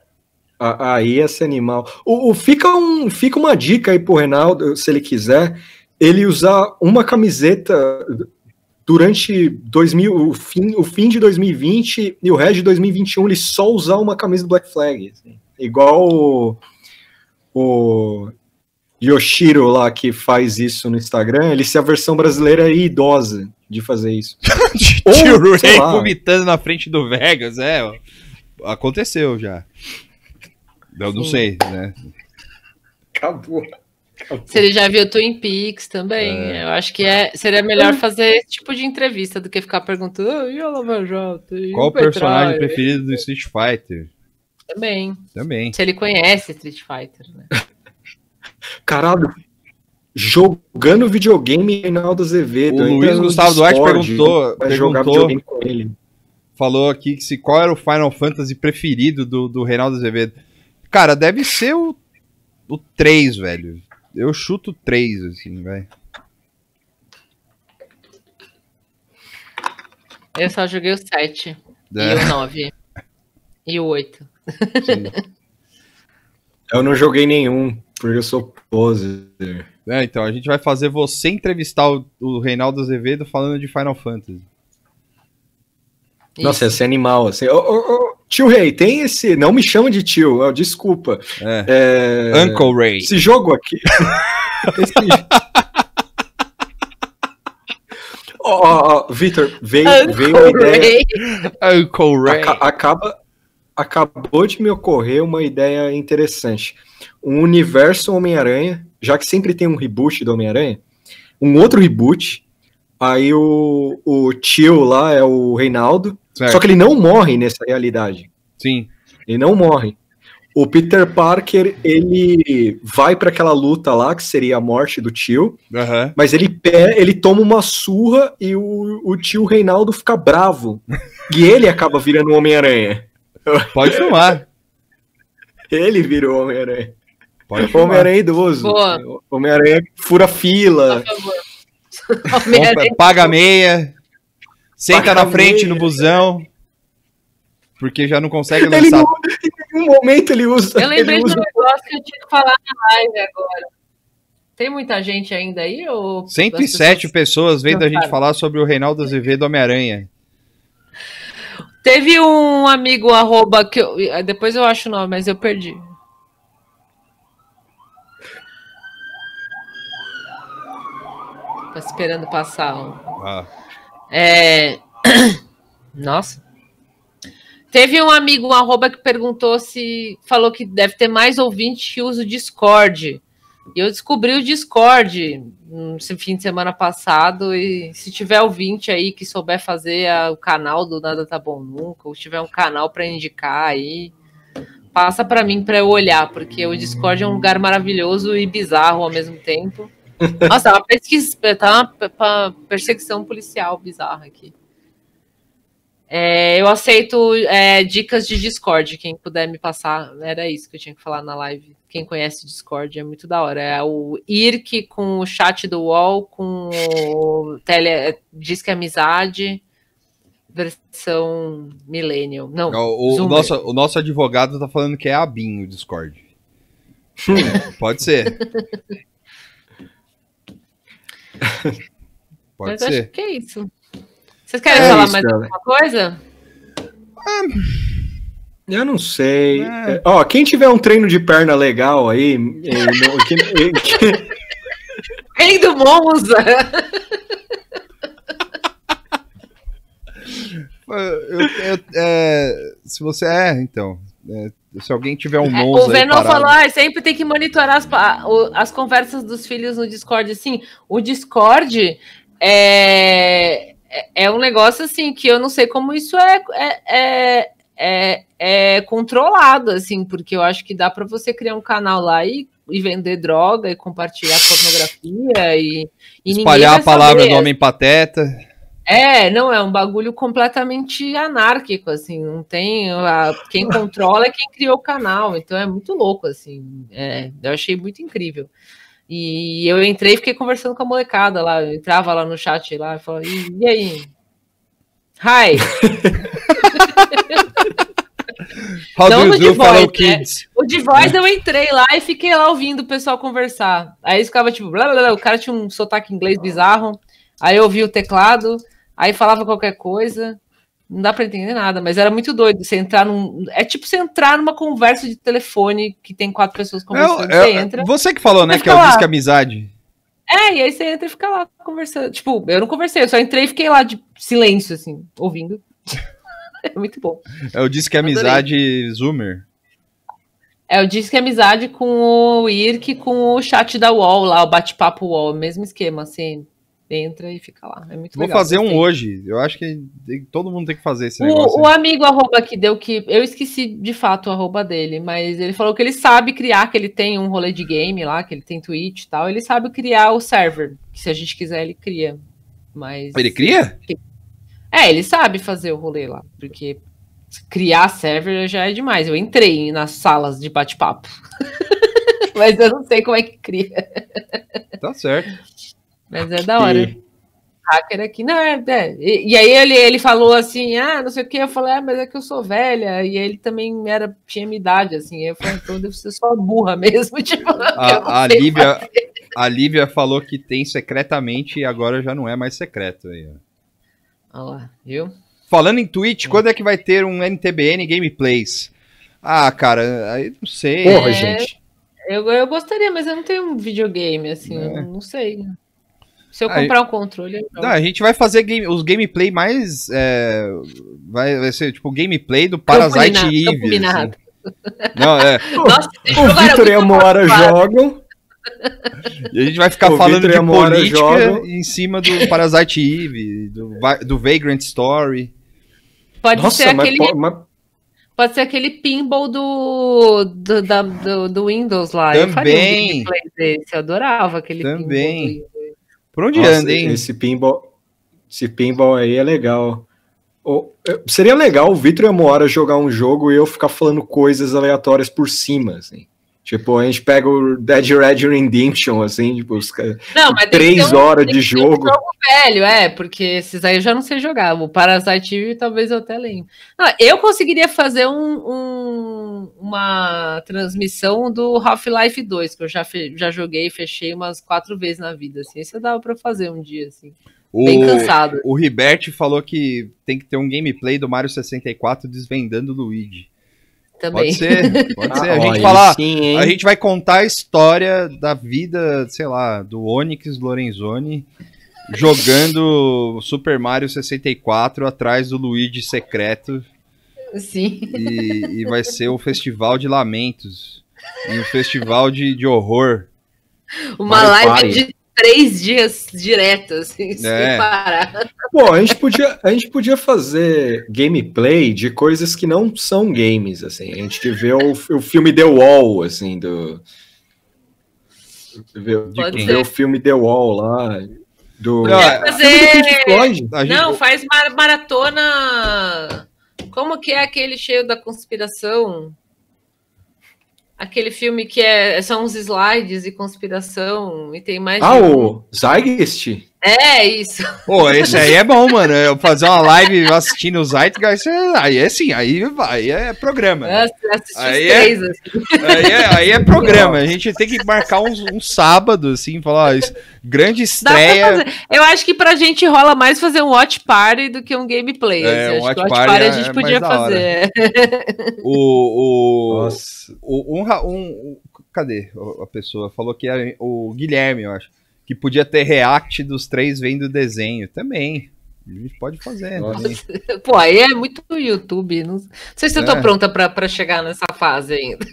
aí esse animal. O, o- fica, um, fica uma dica aí pro Reinaldo, se ele quiser, ele usar uma camiseta durante 2000, o, fim, o fim de 2020 e o resto de 2021, ele só usar uma camisa do Black Flag. assim. Igual o, o Yoshiro lá que faz isso no Instagram, ele se a versão brasileira é idosa de fazer isso. (laughs) Tio Ray vomitando na frente do Vegas, é. ó. Aconteceu já. Eu não sei, né? Acabou. Se ele já viu Twin Peaks também, É. eu acho que é, seria melhor (laughs) fazer esse tipo de entrevista do que ficar perguntando "Ah, e a Lava Jato? E Qual o Petróleo?" personagem preferido do Street Fighter? Também. Também. Se ele conhece Street Fighter, né? (laughs) Caralho. Jogando videogame, Reinaldo Azevedo. O Luiz Gustavo Duarte perguntou- perguntou- videogame com ele. Falou aqui que se qual era o Final Fantasy preferido do, do Reinaldo Azevedo. Cara, deve ser o, o 3, velho. Eu chuto 3, assim, velho. Eu só joguei o 7 É. e o 9 e o 8. Eu não joguei nenhum, porque eu sou poser. É, então, a gente vai fazer você entrevistar o, o Reinaldo Azevedo falando de Final Fantasy. Nossa, esse animal, assim. Ô, ô, ô, tio Rei, tem esse. Não me chama de tio, ó, desculpa. É. É, Uncle Ray. Esse jogo aqui. (laughs) esse... Ó, Vitor, veio, veio uma ideia. Uncle Ray. Aca- acaba, acabou de me ocorrer uma ideia interessante. Um universo Homem-Aranha, já que sempre tem um reboot do Homem-Aranha, um outro reboot. Aí o, o tio lá é o Reinaldo, Certo. só que ele não morre nessa realidade. Sim. Ele não morre. O Peter Parker, ele vai para aquela luta lá, que seria a morte do tio, Aham. mas ele, pe- ele toma uma surra e o, o tio Reinaldo fica bravo. (laughs) e ele acaba virando o Homem-Aranha. Pode filmar. Ele virou o Homem-Aranha. Pode filmar. Homem-Aranha idoso. Boa. Homem-Aranha fura fila. Por favor. Compra- Paga meia. Senta na frente no busão. Porque já não consegue Ele lançar. não, em nenhum momento ele usa. Eu lembrei ele de usa um negócio que eu tinha que falar na live agora. Tem muita gente ainda aí? Ou as 107 pessoas- pessoas vendo Não, a gente para. falar sobre o Reinaldo Azevedo Homem-Aranha. Teve um amigo arroba que eu. Depois eu acho o nome, mas eu perdi. Tá esperando passar. um. Ah, É... (coughs) Nossa. Teve um amigo um arroba que perguntou se. Falou que deve ter mais ouvinte que usa o Discord. E eu descobri o Discord esse fim de semana passado. E se tiver ouvinte aí que souber fazer a- o canal do Nada Tá Bom Nunca, ou tiver um canal para indicar aí, passa para mim para eu olhar, porque o Discord é um lugar maravilhoso e bizarro ao mesmo tempo. Nossa, é uma pesquisa, tá uma perseguição policial bizarra aqui. É, eu aceito é, dicas de Discord, quem puder me passar. Era isso que eu tinha que falar na live. Quem conhece Discord é muito da hora. É o IRC com o chat do UOL, com o tele, Disque Amizade, versão Millennial. Não, o, o nosso, o nosso advogado tá falando que é a BIM o Discord. É, (laughs) pode ser. (laughs) Pode Mas ser. acho que é isso. Vocês querem É falar isso, mais cara. alguma coisa? Eu não sei. É. É, Ó, quem tiver um treino de perna legal aí, no- que- eh, que- (laughs) Rei do Monza! (laughs) Eu- eu- é, se você é, então. é, se alguém tiver um É, Monza o Venom falou, ah, sempre tem que monitorar as, as conversas dos filhos no Discord. Assim, o Discord é, é- é um negócio assim que eu não sei como isso é, é, é, é- é controlado, assim, porque eu acho que dá para você criar um canal lá e, e vender droga e compartilhar pornografia e, e espalhar a palavra do homem pateta. É, não, é um bagulho completamente anárquico, assim, não tem. a- quem controla é quem criou o canal, então é muito louco, assim. é, eu achei muito incrível. E eu entrei e fiquei conversando com a molecada lá, eu entrava lá no chat lá e falava, e, e aí? Hi! (laughs) How Não no The Voice, né? O de voz eu entrei lá e fiquei lá ouvindo o pessoal conversar. Aí ficava tipo, blá, blá, blá, o cara tinha um sotaque inglês bizarro. Aí eu ouvi o teclado, aí falava qualquer coisa. Não dá pra entender nada, mas era muito doido. Você entrar num. É tipo você entrar numa conversa de telefone que tem quatro pessoas conversando. É, você é, entra. você que falou, né, que é o. Disque Amizade. É, e aí você entra e fica lá conversando. Tipo, eu não conversei, eu só entrei e fiquei lá de silêncio, assim, ouvindo. (laughs) é muito bom. É o Disque Amizade Zoomer. É, eu disse que é amizade com o IRC, com o chat da UOL lá, o bate-papo UOL, mesmo esquema, assim, entra e fica lá. É muito Vou legal. fazer um gostei. hoje. Eu acho que tem- todo mundo tem que fazer esse negócio. O, o aí. amigo arroba que deu que. Eu esqueci de fato o arroba dele, mas ele falou que ele sabe criar, que ele tem um rolê de game lá, que ele tem Twitch e tal. Ele sabe criar o server, que se a gente quiser, ele cria. Mas. Ele cria? É, ele sabe fazer o rolê lá, porque criar server já é demais. Eu entrei nas salas de bate-papo. (laughs) Mas eu não sei como é que cria. Tá certo. Mas é da hora. Hacker aqui. Não, é. é. E, e aí ele, ele falou assim: ah, não sei o que. Eu falei, ah, mas é que eu sou velha. E ele também era, tinha minha idade, assim. Eu falei, então deve ser só burra mesmo. (laughs) Tipo, A, a Lívia, fazer. a Lívia falou que tem secretamente e agora já não é mais secreto. Aí, ó. Olha lá, viu? Falando em Twitch, quando é que vai ter um NTBN Gameplays? Ah, cara, aí não sei. Porra, É. gente. Eu, eu gostaria, mas eu não tenho um videogame, assim, eu não sei. Se eu Aí- comprar um controle. Não, a gente vai fazer game- os gameplay mais. é, vai, vai ser tipo o gameplay do Parasite Eve. assim. (laughs) Não, é. (laughs) Nossa, O Vitor e a Moara jogam. E a gente vai ficar O falando Vitor e de política jogam. em cima do Parasite Eve, do, do Vagrant Story. Pode Nossa, ser aquele. mas- Pode ser aquele pinball do, do, da- do, do Windows lá. Eu faria um Também. gameplay desse. Eu adorava aquele Também. pinball. do- Por onde Nossa, anda, hein? Esse pinball, esse pinball aí é legal. O- eh, seria legal o Vitor e a Moara jogar um jogo e eu ficar falando coisas aleatórias por cima, assim. Tipo, a gente pega o Dead Red Redemption, assim, tipo, os caras. Não, mas Três um- horas de ter um jogo. velho, é, porque esses aí eu já não sei jogar. O Parasite Eve talvez eu até lembro. Não, eu conseguiria fazer um, um- uma transmissão do Half-Life 2, que eu já, fe- já joguei e fechei umas quatro vezes na vida. Assim. Isso dava pra fazer um dia, assim. Bem cansado. O Ribert falou que tem que ter um gameplay do Mario 64 desvendando o Luigi. Também. Pode ser, pode (laughs) ser. A Ah, gente aí falar, sim, a gente vai contar a história da vida, sei lá, do Onyx Lorenzoni jogando Super Mario 64 atrás do Luigi secreto Sim. e, e vai ser o festival de lamentos e o festival de, de horror. Uma Mario live Party. de três dias direto, assim, sem É. parar. Pô, a gente, podia, a gente podia fazer gameplay de coisas que não são games, assim. A gente vê o, o filme The Wall, assim, do. Ver, ver ser. o filme The Wall lá. Do. Não, é- Floyd. Gente- Não, faz mar- maratona. Como que é aquele cheio da conspiração? Aquele filme que é, são uns slides e conspiração e tem mais. Ah, de o? É isso. Pô, esse aí é bom, mano. Eu fazer uma live assistindo o Zeitgeist, é- aí é sim, aí, aí é programa. Assisti os Aí é- três. assim. Aí é, aí é programa. A gente tem que marcar um, um sábado, assim, falar, ó, isso- grande Dá pra estreia. fazer. Eu acho que pra gente rola mais fazer um watch party do que um gameplay. É, assim. um Acho que watch o watch party party a é gente podia fazer. (laughs) O. o, Nossa. o um, um- um- Cadê a pessoa? Falou que era o Guilherme, eu acho. Que podia ter react dos três vendo o desenho. Também. A gente pode fazer. Nossa. (laughs) também. Pô, aí é muito YouTube. Não, não sei se eu tô É. pronta pra, pra chegar nessa fase ainda.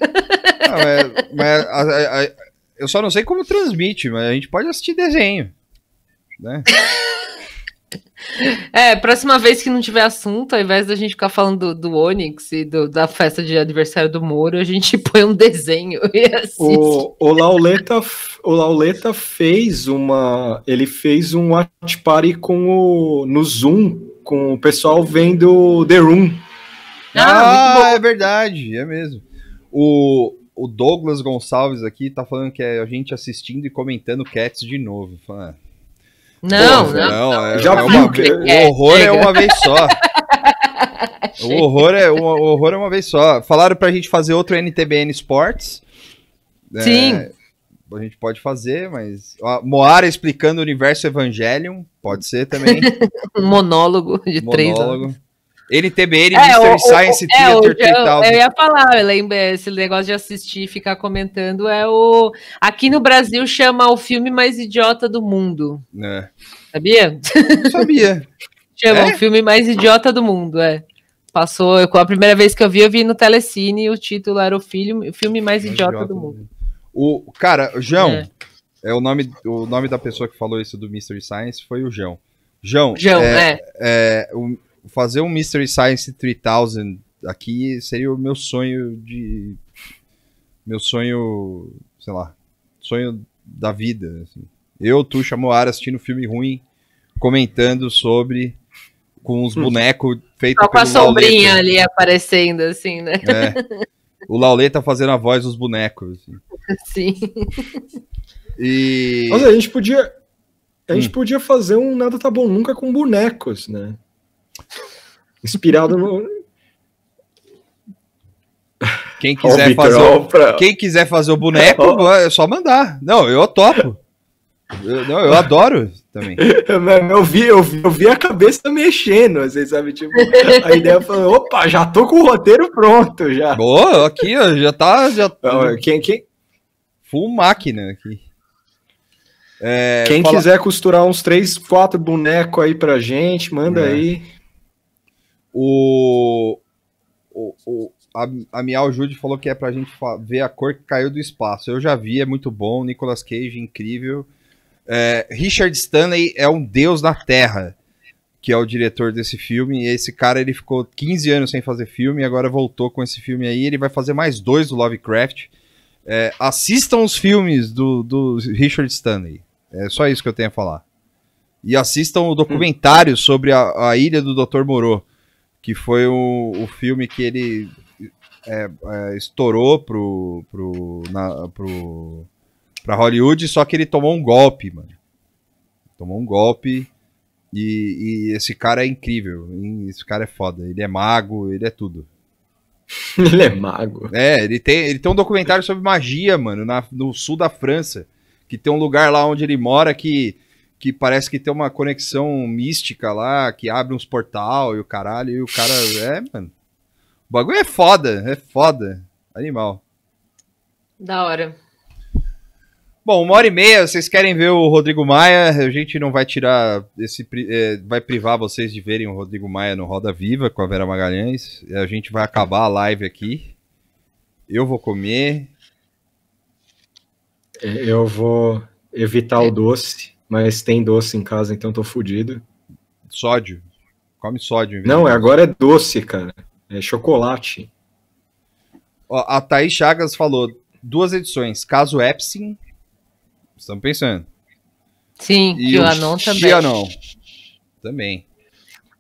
Não, é- mas a- a- a- eu só não sei como transmite, mas a gente pode assistir desenho. Né? (laughs) É, próxima vez que não tiver assunto, ao invés da gente ficar falando do, do Onyx e do- da festa de aniversário do Moro, a gente (laughs) põe um desenho e assiste. O, o, Lauleta, o Lauleta fez uma. Ele fez um watch party com o, no Zoom com o pessoal vendo The Room. Ah, é verdade, é mesmo. O, o Douglas Gonçalves aqui tá falando que é a gente assistindo e comentando Cats de novo. Fala, ah, Não, Pô, não, não. é, Já é viu uma é, o horror é uma vez só. (laughs) o, horror é, o horror é uma vez só. Falaram pra gente fazer outro NTBN Sports. É, Sim. a gente pode fazer, mas. Ó, Moara explicando o universo Evangelion. Pode ser também. (laughs) Um monólogo de três horas. NTBN É, o- o- Science é, o- Theater eu, 3000. eu ia falar, eu lembro, esse negócio de assistir e ficar comentando é o. Aqui no Brasil chama o filme mais idiota do mundo. É. Sabia? Não sabia. (laughs) Chama É? o filme mais idiota do mundo, é. Passou, eu- a primeira vez que eu vi, eu vi no Telecine e o título era o filme, o filme mais idiota, do mundo. O, cara, o João, É. é. o, nome, o nome da pessoa que falou isso do Mystery Science foi o João. João, João, é, é. é, o- fazer um Mystery Science 3000 aqui seria o meu sonho de. Meu sonho, sei lá, sonho da vida. assim. Eu, tu, Moara assistindo filme ruim, comentando sobre. com os bonecos feitos Só com a pelo Lauleta. sombrinha ali aparecendo, assim, né? É. O Lauleta fazendo a voz dos bonecos. assim. (laughs) Sim. E. Mas a gente podia. A Hum. gente podia fazer um Nada Tá Bom Nunca com bonecos, né? Inspirado no. Quem quiser fazer, o, pra- quem quiser fazer o boneco, é só mandar. Não, eu topo. Eu, não, eu adoro também. (laughs) Eu vi, eu, vi, eu vi a cabeça mexendo, assim, sabe? Tipo, a ideia foi: opa, já tô com o roteiro pronto já. Boa, aqui, ó, já tá. Já, (laughs) Não, Quem, quem, full máquina aqui. É, quem fala- quiser costurar uns três, quatro bonecos aí pra gente, manda É. aí. O. o, o a, a Miau Jude falou que é pra gente ver a cor que caiu do espaço. Eu já vi, é muito bom. Nicolas Cage, incrível. É, Richard Stanley é um deus na Terra, que é o diretor desse filme. E esse cara ele ficou 15 anos sem fazer filme e agora voltou com esse filme aí. Ele vai fazer mais dois do Lovecraft. É, assistam os filmes do, do Richard Stanley. É só isso que eu tenho a falar. E assistam o documentário sobre a, a ilha do Dr. Moreau, que foi o, o filme que ele é, é, estourou pro, pro, na, pro, pra Hollywood, só que ele tomou um golpe, mano. Tomou um golpe e, e esse cara é incrível. Esse cara é foda. Ele é mago, ele é tudo. (laughs) Ele é mago. É, ele tem, ele tem um documentário sobre magia, mano, na- no sul da França. Que tem um lugar lá onde ele mora que, que parece que tem uma conexão mística lá, que abre uns portal e o caralho, e o cara. É, mano. O bagulho é foda, é foda. Animal. Da hora. Bom, uma hora e meia, vocês querem ver o Rodrigo Maia? A gente não vai tirar esse. é, vai privar vocês de verem o Rodrigo Maia no Roda Viva com a Vera Magalhães. A gente vai acabar a live aqui. Eu vou comer. É, Eu vou evitar o doce, mas tem doce em casa, então tô fudido. Sódio. Come sódio. Não, é, agora é doce, cara. É chocolate. Ó, a Thaís Chagas falou duas edições. Caso Epstein. Estamos pensando. Sim, E que o o Anon também. Xianon. Também.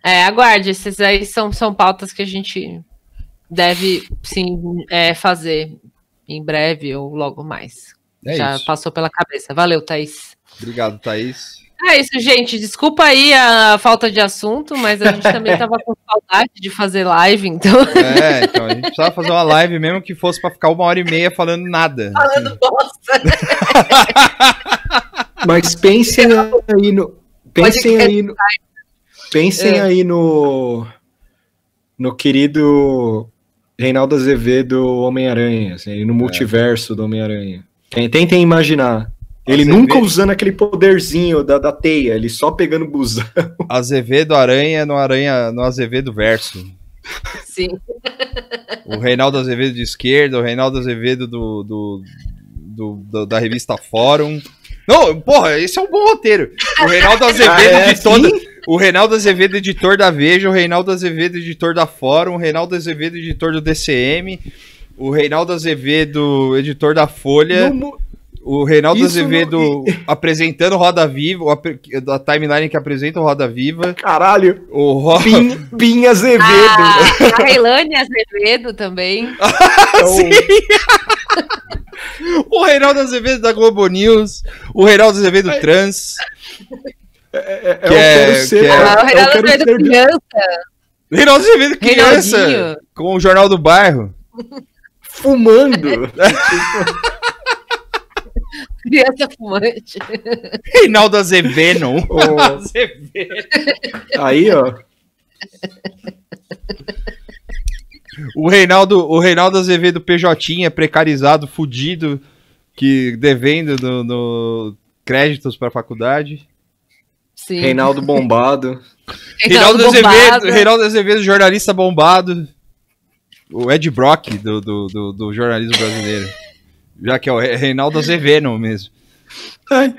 É, aguarde, esses aí são, são pautas que a gente deve sim é, fazer em breve ou logo mais. É Já isso. passou pela cabeça. Valeu, Thaís. Obrigado, Thaís. É isso, gente. Desculpa aí a falta de assunto, mas a gente também tava com saudade de fazer live, então. É, então a gente precisava fazer uma live mesmo que fosse pra ficar uma hora e meia falando nada. Falando bosta. (laughs) Mas pensem aí no. Pensem Pode aí no. Pensem É. aí no. No querido Reinaldo Azevedo Homem-Aranha, assim, no multiverso do Homem-Aranha. Ten- Tentem imaginar. Ele Azevedo- nunca usando aquele poderzinho da, da teia, ele só pegando busão. (laughs) Azevedo Aranha no Aranha no Azevedo Verso. Sim. O Reinaldo Azevedo de esquerda, o Reinaldo Azevedo do, do, do- do- da revista Fórum. Não, porra, esse é um bom roteiro. O Reinaldo (laughs) Azevedo Ah, é de toda. assim? o Reinaldo Azevedo, editor da Veja, o Reinaldo Azevedo, editor da Fórum, o Reinaldo Azevedo, editor do DCM, o Reinaldo Azevedo, editor da Folha, mu- o Reinaldo Isso Azevedo apresentando Roda Viva, da timeline que apresenta o Roda Viva, Caralho. o Ro... Pin, Pin Azevedo. A, (laughs) a Reilane Azevedo também. É o- (laughs) o Reinaldo Azevedo da Globo News, o Reinaldo Azevedo Trans, é, que eu é- quero ser. que é- Ah, o Reinaldo Azevedo ser- criança. Reinaldo Azevedo criança, Reinaldinho. com o Jornal do Bairro. fumando. (laughs) Criança fumante. (laughs) Reinaldo Azevedo. (laughs) Azevedo. Aí, ó. O Reinaldo, o Reinaldo Azevedo PJ, precarizado, fudido, que devendo no, no créditos para faculdade. Sim. Reinaldo Bombado. (laughs) Reinaldo, Bombado. Azevedo, Reinaldo Azevedo, jornalista bombado. O Ed Brock do, do, do, do jornalismo brasileiro. Já que é o Re- Reinaldo Azevedo mesmo. Ai,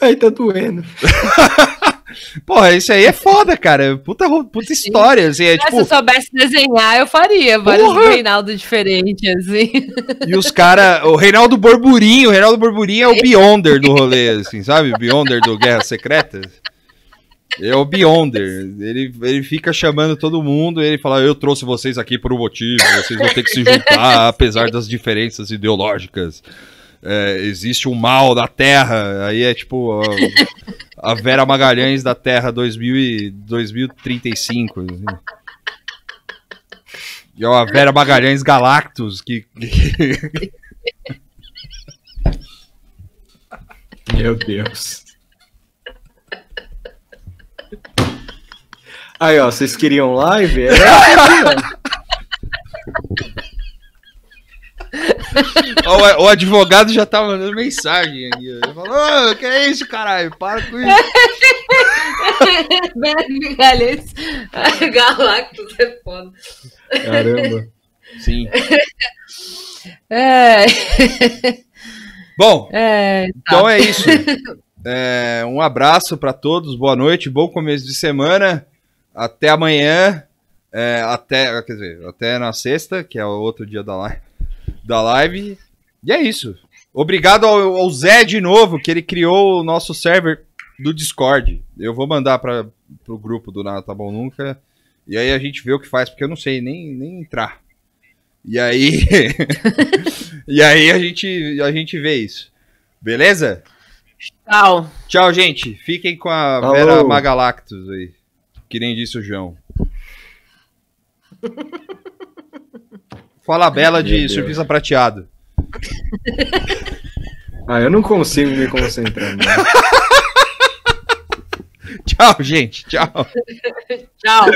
ai, tá doendo. (laughs) Porra, isso aí é foda, cara. Puta, puta história. Assim, é, Ah, Se tipo, eu soubesse desenhar, eu faria vários Porra! Reinaldo diferentes, assim. (laughs) E os caras. O Reinaldo Borburinho. O Reinaldo Borburinho é o Beyonder do rolê, assim, sabe? O Beyonder do Guerra Secreta. É o Beyonder. Ele, ele fica chamando todo mundo e ele fala: Eu trouxe vocês aqui por um motivo, vocês vão ter que se (laughs) juntar, apesar das diferenças ideológicas. É, existe um mal da Terra. Aí é tipo a, a Vera Magalhães da Terra 2000 e 2035. assim. E é a Vera Magalhães Galactus que, que- Meu Deus. Aí, ó, vocês queriam live? É (laughs) Ó, o, o advogado já tá mandando mensagem aqui. Ele falou, "Ô, que é isso, caralho? Para com isso. (laughs) Galhães. Galactus é foda. Caramba. Sim. (laughs) É. Bom, É, tá. então é isso. É, um abraço pra todos, boa noite, bom começo de semana. Até amanhã. é, até, quer dizer, até na sexta, que é o outro dia da live. Da live. E é isso. Obrigado ao, ao Zé de novo, que ele criou o nosso server do Discord. Eu vou mandar para pro grupo do Nada Tá Bom Nunca. E aí a gente vê o que faz, porque eu não sei nem, nem entrar. E aí. (laughs) e aí a gente, a gente vê isso. Beleza? Tchau. Tchau, gente. Fiquem com a Falou. Vera Magalactus aí. Que nem disse o João. Fala bela de surpresa prateado. Ah, eu não consigo me concentrar. né? (laughs) Tchau, gente. Tchau. Tchau.